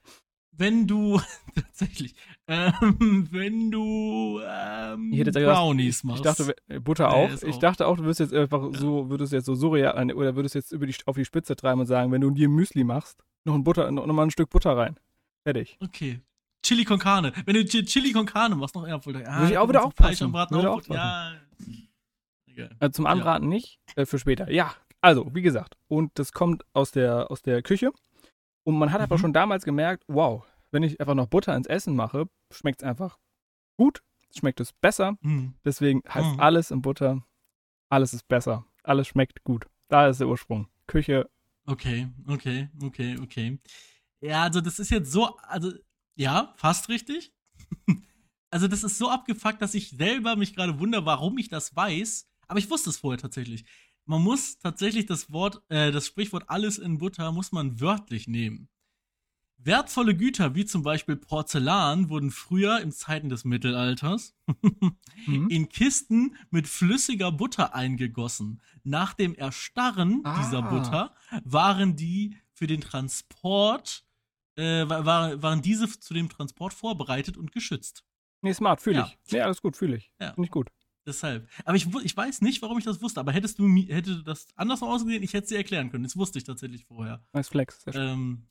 Wenn du, *laughs* tatsächlich, ähm, wenn du, ähm, Ich hätte jetzt gesagt, Brownies Ich machst. dachte, äh, Butter auch. Ich auch. dachte auch, du würdest jetzt einfach so, würdest jetzt so surreal äh, oder würdest jetzt über die, auf die Spitze treiben und sagen, wenn du dir Müsli machst, noch ein Butter, noch, noch mal ein Stück Butter rein. Fertig. Okay. Chili con Carne. Wenn du Chi- Chili con Carne machst, noch eher wohl. Ah, Würde ich auch wieder auch passen. Braten Würde auch. auch Ja. Egal. Also zum Anbraten nicht, äh, für später. Ja, also, wie gesagt, und das kommt aus der, aus der Küche. Und man hat einfach Mhm. schon damals gemerkt, wow, wenn ich einfach noch Butter ins Essen mache, schmeckt es einfach gut, schmeckt es besser. Hm. Deswegen heißt Mhm. alles in Butter, alles ist besser, alles schmeckt gut. Da ist der Ursprung. Küche, Okay, okay, okay, okay. Ja, also das ist jetzt so, also ja, fast richtig. *laughs* also das ist so abgefuckt, dass ich selber mich gerade wundere, warum ich das weiß. Aber ich wusste es vorher tatsächlich. Man muss tatsächlich das Wort, äh, das Sprichwort alles in Butter muss man wörtlich nehmen. Wertvolle Güter wie zum Beispiel Porzellan wurden früher in Zeiten des Mittelalters *laughs* Mhm. in Kisten mit flüssiger Butter eingegossen. Nach dem Erstarren Ah. dieser Butter waren die für den Transport, äh, wa- war, waren diese zu dem Transport vorbereitet und geschützt. Nee, smart, fühle Ja. ich. Nee, alles gut, fühle ich. Ja. Finde ich gut. Deshalb. Aber ich, ich weiß nicht, warum ich das wusste. Aber hättest du hätte das anders ausgesehen, ich hätte es dir erklären können. Das wusste ich tatsächlich vorher. Nice Flex. Ähm,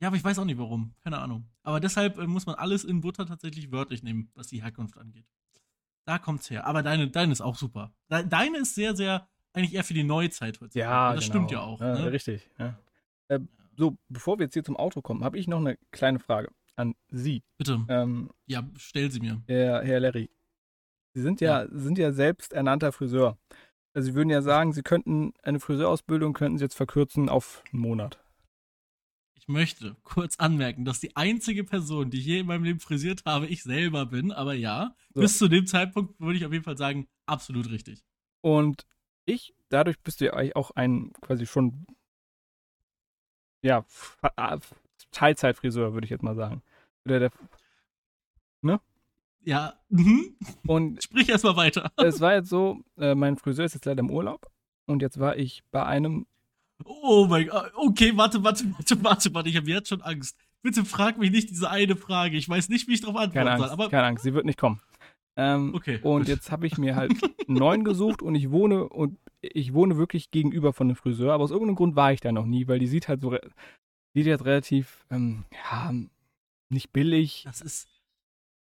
ja, aber ich weiß auch nicht warum. Keine Ahnung. Aber deshalb äh, muss man alles in Butter tatsächlich wörtlich nehmen, was die Herkunft angeht. Da kommt's her. Aber deine, deine ist auch super. Deine ist sehr, sehr eigentlich eher für die Neuzeit heutzutage. Ja, das genau. stimmt ja auch. Ja, ne? Richtig. Ja. Äh, so, bevor wir jetzt hier zum Auto kommen, habe ich noch eine kleine Frage an Sie. Bitte. Ähm, ja, stell sie mir. Herr, Herr Larry. Sie sind ja, ja, sind ja selbst ernannter Friseur. Also Sie würden ja sagen, Sie könnten eine Friseurausbildung könnten Sie jetzt verkürzen auf einen Monat. Ich möchte kurz anmerken, dass die einzige Person, die ich je in meinem Leben frisiert habe, ich selber bin. Aber ja, so. bis zu dem Zeitpunkt würde ich auf jeden Fall sagen, absolut richtig. Und ich, dadurch bist du ja eigentlich auch ein quasi schon ja, Teilzeitfriseur, würde ich jetzt mal sagen. Oder der? Ja. Mhm. Und sprich erstmal weiter. *laughs* Es war jetzt so, äh, mein Friseur ist jetzt leider im Urlaub und jetzt war ich bei einem. Oh mein Gott. Okay, warte, warte, warte, warte, warte. Ich habe jetzt schon Angst. Bitte frag mich nicht diese eine Frage. Ich weiß nicht, wie ich darauf antworten keine Angst, soll. Aber keine Angst, sie wird nicht kommen. Ähm, okay. Und jetzt habe ich mir halt *laughs* einen neuen gesucht und ich wohne und ich wohne wirklich gegenüber von dem Friseur, aber aus irgendeinem Grund war ich da noch nie, weil die sieht halt so sieht jetzt relativ ähm, ja nicht billig. Das ist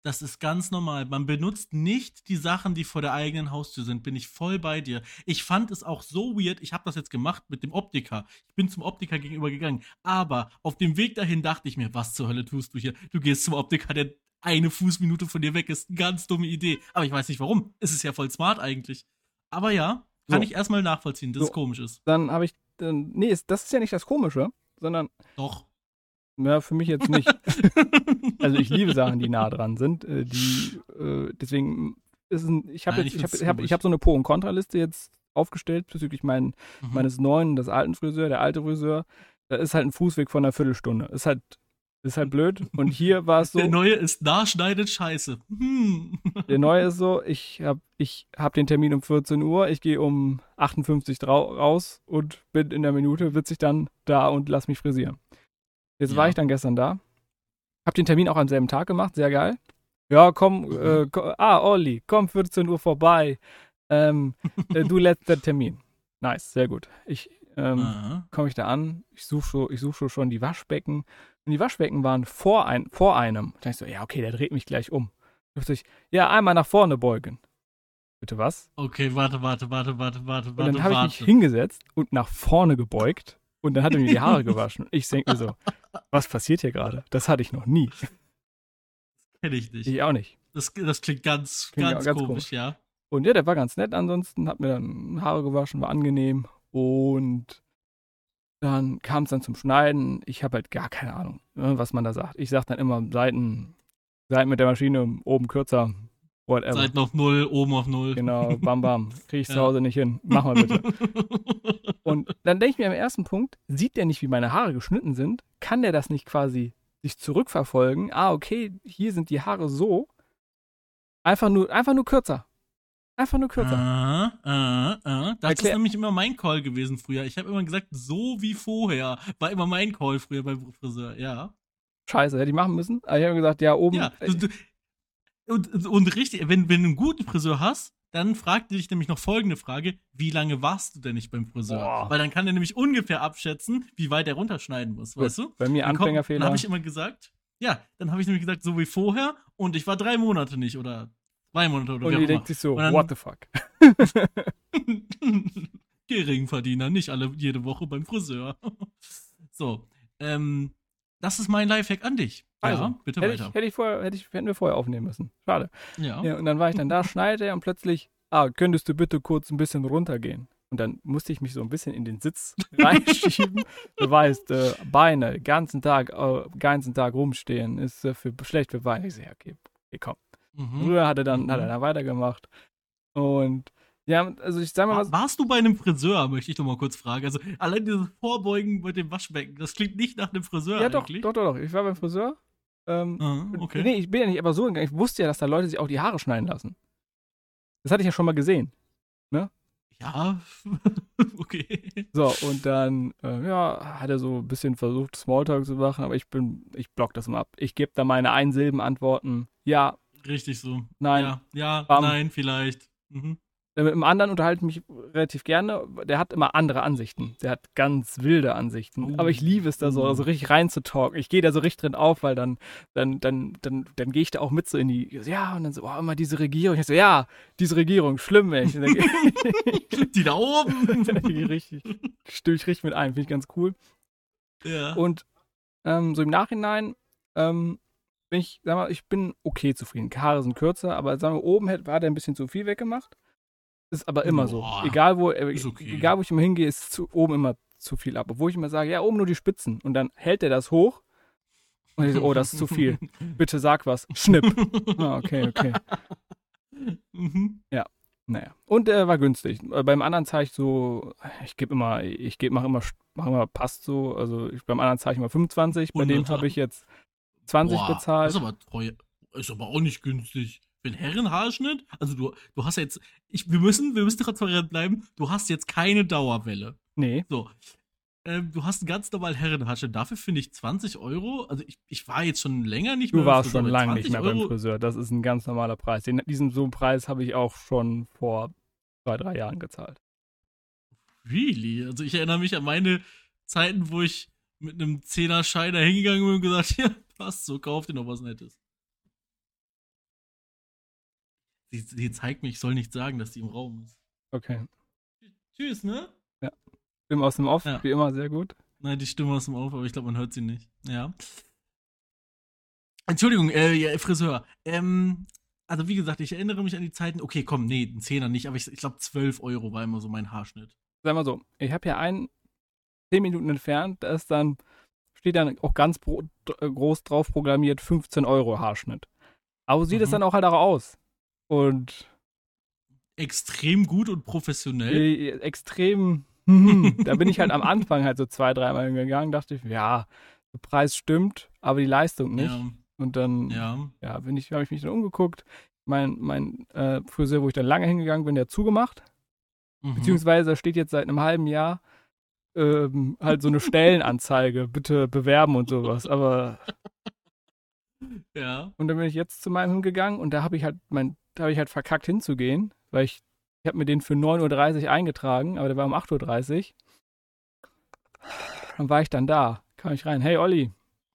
das ist ganz normal. Man benutzt nicht die Sachen, die vor der eigenen Haustür sind. Bin ich voll bei dir. Ich fand es auch so weird. Ich habe das jetzt gemacht mit dem Optiker. Ich bin zum Optiker gegenüber gegangen. Aber auf dem Weg dahin dachte ich mir, was zur Hölle tust du hier? Du gehst zum Optiker, der eine Fußminute von dir weg ist. Ganz dumme Idee. Aber ich weiß nicht warum. Es ist ja voll smart eigentlich. Aber ja, kann so. ich erstmal nachvollziehen, dass so. es komisch ist. Dann habe ich. Dann, nee, das ist ja nicht das Komische, sondern. Doch. Ja, für mich jetzt nicht. *laughs* also ich liebe Sachen, die nah dran sind. Äh, die, äh, deswegen ist ein, ich habe jetzt, ich habe ich hab, ich hab so eine Pro- und Kontraliste jetzt aufgestellt bezüglich mein, mhm. meines neuen, des alten Friseur, der alte Friseur. Da ist halt ein Fußweg von einer Viertelstunde. Ist halt, ist halt blöd. Und hier war es *laughs* so. Der neue ist nachschneidet scheiße. Hm. *laughs* Der neue ist so, ich habe ich hab den Termin um 14 Uhr, ich gehe um 58 raus und bin in der Minute, sitze ich dann da und lass mich frisieren. Jetzt ja. war ich dann gestern da. Hab den Termin auch am selben Tag gemacht, sehr geil. Ja, komm, mhm. äh, komm ah, Olli, komm 14 Uhr vorbei. Ähm, äh, du letzter Termin. *laughs* Nice, sehr gut. Ich ähm, komme ich da an, ich suche so, ich such schon die Waschbecken. Und die Waschbecken waren vor, ein, vor einem. Da ich so, ja, okay, der dreht mich gleich um. Ich, ja, einmal nach vorne beugen. Bitte was? Okay, warte, warte, warte, warte, warte, Und dann habe ich mich hingesetzt und nach vorne gebeugt und dann hat er mir die Haare gewaschen. Ich denke mir so, *laughs* was passiert hier gerade? Das hatte ich noch nie. Das kenne ich nicht. Ich auch nicht. Das, das klingt ganz, klingt ganz, ganz komisch, komisch, ja. Und ja, der war ganz nett ansonsten, hat mir dann Haare gewaschen, war angenehm. Und dann kam es dann zum Schneiden. Ich habe halt gar keine Ahnung, ne, was man da sagt. Ich sage dann immer Seiten, Seiten mit der Maschine oben kürzer, whatever. Seiten auf Null, oben auf Null. Genau, bam, bam. *laughs* Kriege ich ja. zu Hause nicht hin. Mach mal bitte. *laughs* Und dann denke ich mir am ersten Punkt, sieht der nicht, wie meine Haare geschnitten sind? Kann der das nicht quasi sich zurückverfolgen? Ah, okay, hier sind die Haare so. Einfach nur, einfach nur kürzer. Einfach nur kürzer. Ah, ah, ah. Das Erklär ist nämlich immer mein Call gewesen früher. Ich habe immer gesagt, so wie vorher. War immer mein Call früher beim Friseur, ja. Scheiße, hätte ich machen müssen. Aber ich habe gesagt, ja, oben. Ja, du, und, und richtig, wenn, wenn du einen guten Friseur hast, dann fragt dich nämlich noch folgende Frage: Wie lange warst du denn nicht beim Friseur? Boah. Weil dann kann er nämlich ungefähr abschätzen, wie weit er runterschneiden muss, Gut. weißt du? Bei mir Anfängerfehler. Dann habe ich immer gesagt, ja, dann habe ich nämlich gesagt, so wie vorher und ich war drei Monate nicht oder zwei Monate oder Und die denkt sich so, dann, what the fuck? *laughs* *laughs* Geringverdiener, nicht alle jede Woche beim Friseur. *laughs* so, ähm, das ist mein Lifehack an dich. Also, ja, bitte hätte weiter. Ich, hätte, ich vorher, hätte ich, hätten wir vorher aufnehmen müssen. Schade. Ja. ja. Und dann war ich dann da, schneide und plötzlich, ah, könntest du bitte kurz ein bisschen runtergehen? Und dann musste ich mich so ein bisschen in den Sitz *laughs* reinschieben. du weißt, äh, Beine, ganzen Tag, äh, ganzen Tag rumstehen, ist äh, für, schlecht für Beine. Ich sehe, okay, okay, komm. Mhm. Früher hat er dann, mhm. hat er mhm. dann weitergemacht. Und ja, also ich sag mal was. Warst du bei einem Friseur, möchte ich doch mal kurz fragen. Also allein dieses Vorbeugen mit dem Waschbecken, das klingt nicht nach einem Friseur ja, eigentlich. doch, doch, doch, doch. Ich war beim Friseur. Ähm, ah, okay. Nee, ich bin ja nicht einfach so gegangen. Ich wusste ja, dass da Leute sich auch die Haare schneiden lassen. Das hatte ich ja schon mal gesehen. Ne? Ja, *laughs* okay. So, und dann, äh, ja, hat er so ein bisschen versucht, Smalltalk zu machen, aber ich bin, ich block das mal ab. Ich gebe da meine Einsilben-Antworten. Ja. Richtig so. Nein. Ja, ja nein, vielleicht. Mhm. Mit dem anderen unterhalte ich mich relativ gerne. Der hat immer andere Ansichten. Der hat ganz wilde Ansichten. Oh. Aber ich liebe es da so, so richtig reinzutalken. Ich gehe da so richtig drin auf, weil dann, dann, dann, dann, dann gehe ich da auch mit so in die, ja, und dann so, oh, immer diese Regierung. Ich so, ja, diese Regierung, schlimm, ey. *laughs* *laughs* Die da oben. richtig, stimme ich richtig mit ein. Finde ich ganz cool. ja. Und ähm, so im Nachhinein ähm, bin ich, sag mal, ich bin okay zufrieden. Haare sind kürzer, aber sagen wir, oben hätte, hat er ein bisschen zu viel weggemacht. Ist aber immer Boah, so. Egal wo, äh, okay. egal wo ich immer hingehe, ist zu, oben immer zu viel ab. Obwohl ich immer sage, ja, oben nur die Spitzen. Und dann hält er das hoch. Und ich so, oh, das ist zu viel. *laughs* Bitte sag was. Schnipp. *laughs* Ah, okay, okay. Mhm. Naja. Und er war günstig. Äh, Beim anderen ich so, ich gebe immer, ich gebe, mache immer, mach immer, passt so. Also ich, beim anderen ich immer 25. Bei dem Hunderter. habe ich jetzt 20 Boah, bezahlt. Das ist aber teuer. Ist aber auch nicht günstig. Für einen Herrenhaarschnitt? Also du, du hast ja jetzt, ich, wir müssen, wir müssen transparent bleiben, du hast jetzt keine Dauerwelle. Nee. So. Ähm, du hast einen ganz normalen Herrenhaarschnitt. Dafür finde ich 20 Euro. Also ich, ich war jetzt schon länger nicht Du mehr beim warst Friseur, schon lange nicht 20 mehr beim Euro- Friseur. Das ist ein ganz normaler Preis. Den, diesen so einen Preis habe ich auch schon vor zwei, drei Jahren gezahlt. Really? Also ich erinnere mich an meine Zeiten, wo ich mit einem Zehner-Schein da hingegangen bin und gesagt, *laughs* ja, passt so, kauf dir noch was Nettes. Sie, sie zeigt mir, ich soll nicht sagen, dass sie im Raum ist. Okay. Tschüss, ne? Film aus dem Off, Ja. wie immer, sehr gut. Nein, die Stimme aus dem Auf, aber ich glaube, man hört sie nicht. Ja. Entschuldigung, äh, ja, Friseur. Ähm, also wie gesagt, ich erinnere mich an die Zeiten, okay, komm, nee, ein Zehner nicht, aber ich, ich glaube 12 Euro war immer so mein Haarschnitt. Sag mal so, ich habe ja einen zehn Minuten entfernt, da ist dann, steht dann auch ganz pro, groß drauf programmiert, 15 Euro Haarschnitt. Aber so sieht es Mhm. dann auch halt auch aus. Und Extrem gut und professionell. äh, extrem, hm, da bin ich halt am Anfang halt so zwei, dreimal gegangen, dachte ich, ja, der Preis stimmt, aber die Leistung nicht. Ja, Und dann ja. ja, bin ich, habe ich mich dann umgeguckt. Mein, mein äh, Friseur, wo ich dann lange hingegangen bin, der hat zugemacht. Mhm. Beziehungsweise steht jetzt seit einem halben Jahr ähm, halt so eine Stellenanzeige, bitte bewerben und sowas. Aber Ja. und dann bin ich jetzt zu meinem hingegangen und da habe ich halt mein, da habe ich halt verkackt hinzugehen, weil ich, ich habe mir den für 9.30 Uhr eingetragen, aber der war um 8.30 Uhr. Dann war ich dann da, kam ich rein, hey Olli,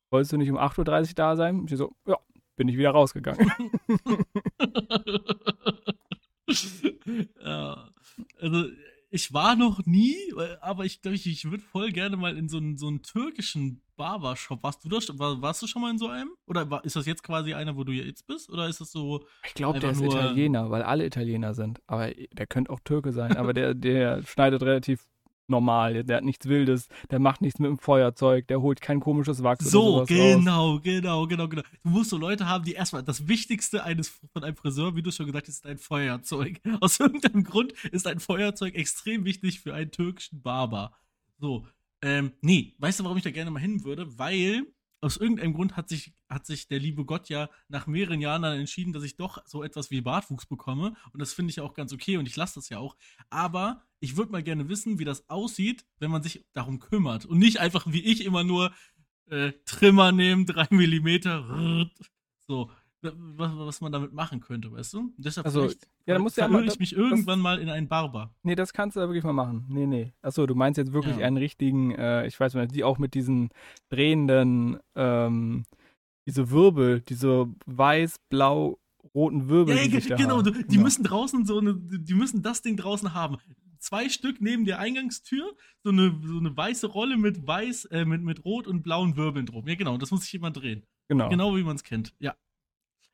wolltest du nicht um 8.30 Uhr da sein? Ich so, ja, bin ich wieder rausgegangen. *laughs* ja. Also, ich war noch nie, aber ich glaube, ich, ich würde voll gerne mal in so einen, so einen türkischen Barbershop. Warst du da? schon- War, warst du schon mal in so einem? Oder war, ist das jetzt quasi einer, wo du jetzt bist? Oder ist das so. Ich glaube, der ist nur- Italiener, weil alle Italiener sind. Aber der könnte auch Türke sein. Aber der, der schneidet relativ normal. Der hat nichts Wildes. Der macht nichts mit dem Feuerzeug. Der holt kein komisches Wachs So, oder sowas raus. genau, genau, genau, genau. Du musst so Leute haben, die erstmal das Wichtigste eines von einem Friseur, wie du schon gesagt hast, ist ein Feuerzeug. *laughs* Aus irgendeinem Grund ist ein Feuerzeug extrem wichtig für einen türkischen Barber. So, ähm, nee, weißt du, warum ich da gerne mal hin würde? Weil aus irgendeinem Grund hat sich, hat sich der liebe Gott ja nach mehreren Jahren dann entschieden, dass ich doch so etwas wie Bartwuchs bekomme. Und das finde ich auch ganz okay und ich lasse das ja auch. Aber ich würde mal gerne wissen, wie das aussieht, wenn man sich darum kümmert. Und nicht einfach wie ich immer nur äh, Trimmer nehmen, 3 mm, so, was, was man damit machen könnte, weißt du? Deshalb Also, ja, dann musst du ja mal- ich mich irgendwann mal in einen Barber. Nee, das kannst du ja wirklich mal machen. Nee, nee. Achso, du meinst jetzt wirklich Ja. einen richtigen, äh, ich weiß nicht, die auch mit diesen drehenden, ähm, diese Wirbel, diese weiß-blau-roten Wirbel, Ja, die ja, da genau, du, die müssen draußen so eine, die müssen das Ding draußen haben. Zwei Stück neben der Eingangstür, so eine, so eine weiße Rolle mit weiß, äh, mit, mit rot und blauen Wirbeln drum. Ja, genau, das muss sich jemand drehen. Genau. Genau wie man es kennt. Ja.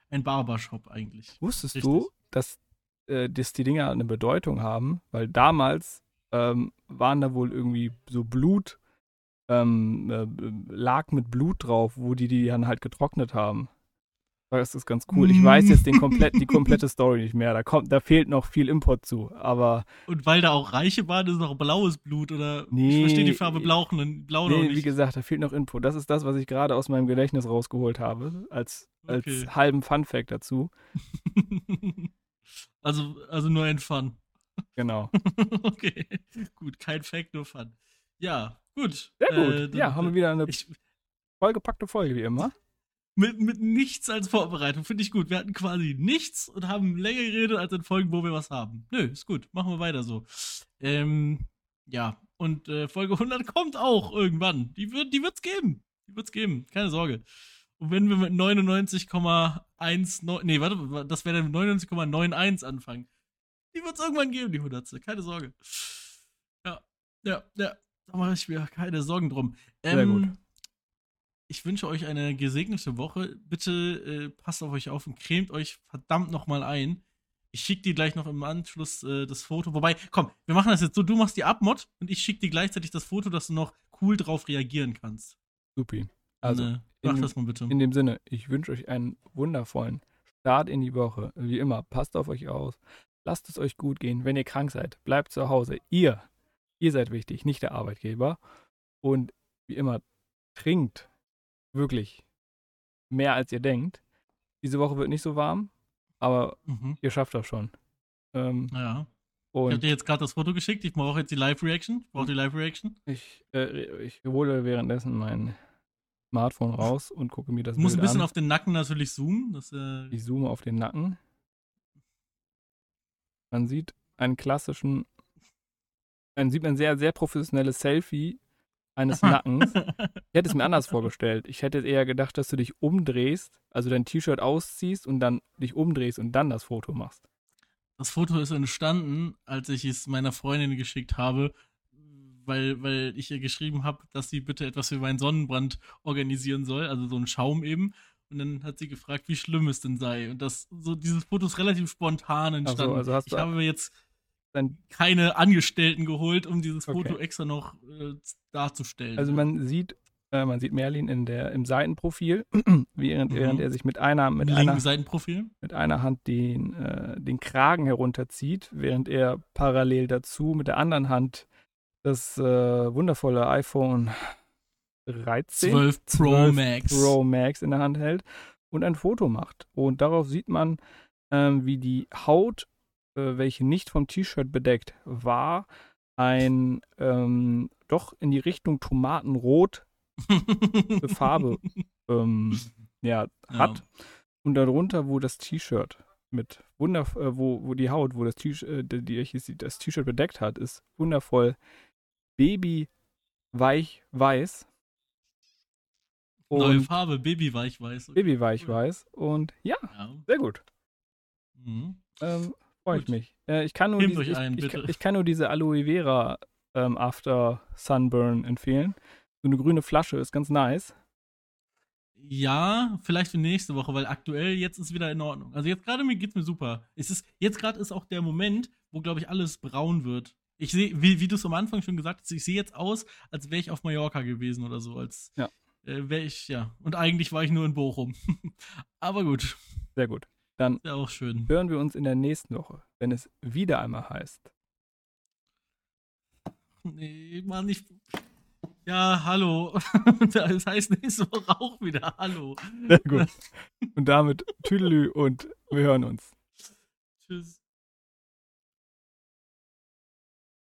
Ein Barbershop eigentlich. Wusstest Richtig. du, dass, äh, dass die Dinger eine Bedeutung haben? Weil damals ähm, waren da wohl irgendwie so Blut, ähm, äh, lag mit Blut drauf, wo die die dann halt getrocknet haben. Das ist ganz cool. Ich weiß jetzt den komplett, die komplette *laughs* Story nicht mehr. Da kommt, da fehlt noch viel Import zu. Aber Und weil da auch Reiche waren, ist es auch blaues Blut oder ich Nee, verstehe die Farbe blau, blau noch nee, nicht. wie gesagt, da fehlt noch Info. Das ist das, was ich gerade aus meinem Gedächtnis rausgeholt habe, als, als Okay. halben Fun-Fact dazu. *laughs* also, also nur ein Fun. Genau. *laughs* okay, gut, kein Fact, nur Fun. Ja, gut. Sehr gut. Äh, ja, haben wir wieder eine ich, vollgepackte Folge wie immer. Mit, mit nichts als Vorbereitung. Finde ich gut. Wir hatten quasi nichts und haben länger geredet als in Folgen, wo wir was haben. Nö, ist gut. Machen wir weiter so. Ähm, ja. Und äh, Folge 100 kommt auch irgendwann. Die wird die wird's geben. Die wird's geben. Keine Sorge. Und wenn wir mit 99,19, nee, warte, das wäre dann 99,91 anfangen. Die wird's irgendwann geben, die 100. Keine Sorge. Ja, ja, ja. Da mache ich mir keine Sorgen drum. Sehr gut. Ich wünsche euch eine gesegnete Woche. Bitte äh, passt auf euch auf und cremt euch verdammt nochmal ein. Ich schicke dir gleich noch im Anschluss äh, das Foto. Wobei, komm, wir machen das jetzt so. Du machst die Abmod und ich schicke dir gleichzeitig das Foto, dass du noch cool drauf reagieren kannst. Supi. Also, Und, äh, mach in- das mal bitte. in dem Sinne, ich wünsche euch einen wundervollen Start in die Woche. Wie immer, passt auf euch aus. Lasst es euch gut gehen. Wenn ihr krank seid, bleibt zu Hause. Ihr, ihr seid wichtig, nicht der Arbeitgeber. Und wie immer, trinkt wirklich mehr als ihr denkt. Diese Woche wird nicht so warm, aber Mhm. ihr schafft das schon. Ähm, Ja. Ich habe dir jetzt gerade das Foto geschickt. Ich brauche jetzt die Live-Reaction. Ich brauche die Live-Reaction. ich, äh, ich hole währenddessen mein Smartphone raus und gucke mir das Du musst ein bisschen an. auf den Nacken natürlich zoomen. Das, äh, Ich zoome auf den Nacken. Man sieht einen klassischen, man sieht ein sehr, sehr professionelles Selfie eines *laughs* Nackens. Ich hätte es mir anders vorgestellt. Ich hätte eher gedacht, dass du dich umdrehst, also dein T-Shirt ausziehst und dann dich umdrehst und dann das Foto machst. Das Foto ist entstanden, als ich es meiner Freundin geschickt habe, weil, weil ich ihr geschrieben habe, dass sie bitte etwas für meinen Sonnenbrand organisieren soll, also so einen Schaum eben. Und dann hat sie gefragt, wie schlimm es denn sei. Und das, so dieses Foto ist relativ spontan entstanden. also hast ich habe mir jetzt Dein, keine Angestellten geholt, um dieses Foto Okay. extra noch äh, darzustellen. also man sieht, äh, man sieht Merlin in der, im Seitenprofil, *clears throat* während, Mhm. während er sich mit einer, mit einer Seitenprofil. mit einer Hand den, äh, den Kragen herunterzieht, während er parallel dazu mit der anderen Hand das äh, wundervolle iPhone 13 12 Pro 12 Max. Pro Max in der Hand hält und ein Foto macht. Und darauf sieht man, ähm, wie die Haut, welche nicht vom T-Shirt bedeckt war, ein ähm, doch in die Richtung Tomatenrot *laughs* Farbe ähm, ja, hat. Und darunter, wo das T-Shirt mit wunder, äh, wo, wo die Haut, wo das T-Shirt, äh, die, die, das T-Shirt bedeckt hat, ist wundervoll baby weich weiß. Neue Und Farbe, Babyweich-Weiß. baby weich weiß. Und ja, Ja. sehr gut. Mhm. Ähm, Freue ich mich. Äh, ich, kann nur diese, ich, ein, ich, ich kann nur diese Aloe Vera ähm, After Sunburn empfehlen. So eine grüne Flasche ist ganz nice. Ja, vielleicht für nächste Woche, weil aktuell jetzt ist wieder in Ordnung. Also jetzt gerade mir geht's mir super. Es ist jetzt gerade ist auch der Moment, wo glaube ich alles braun wird. Ich sehe, wie, wie du es am Anfang schon gesagt hast, ich sehe jetzt aus, als wäre ich auf Mallorca gewesen oder so, als Ja. äh, wäre ich ja. Und eigentlich war ich nur in Bochum. *laughs* Aber gut, Sehr gut. Dann ja auch schön. hören wir uns in der nächsten Woche, wenn es wieder einmal heißt. Nee, Mann, ich. Ja, hallo. *laughs* Das heißt nächste Woche auch wieder Hallo. Sehr gut. Und damit Tüdelü und wir hören uns. Tschüss.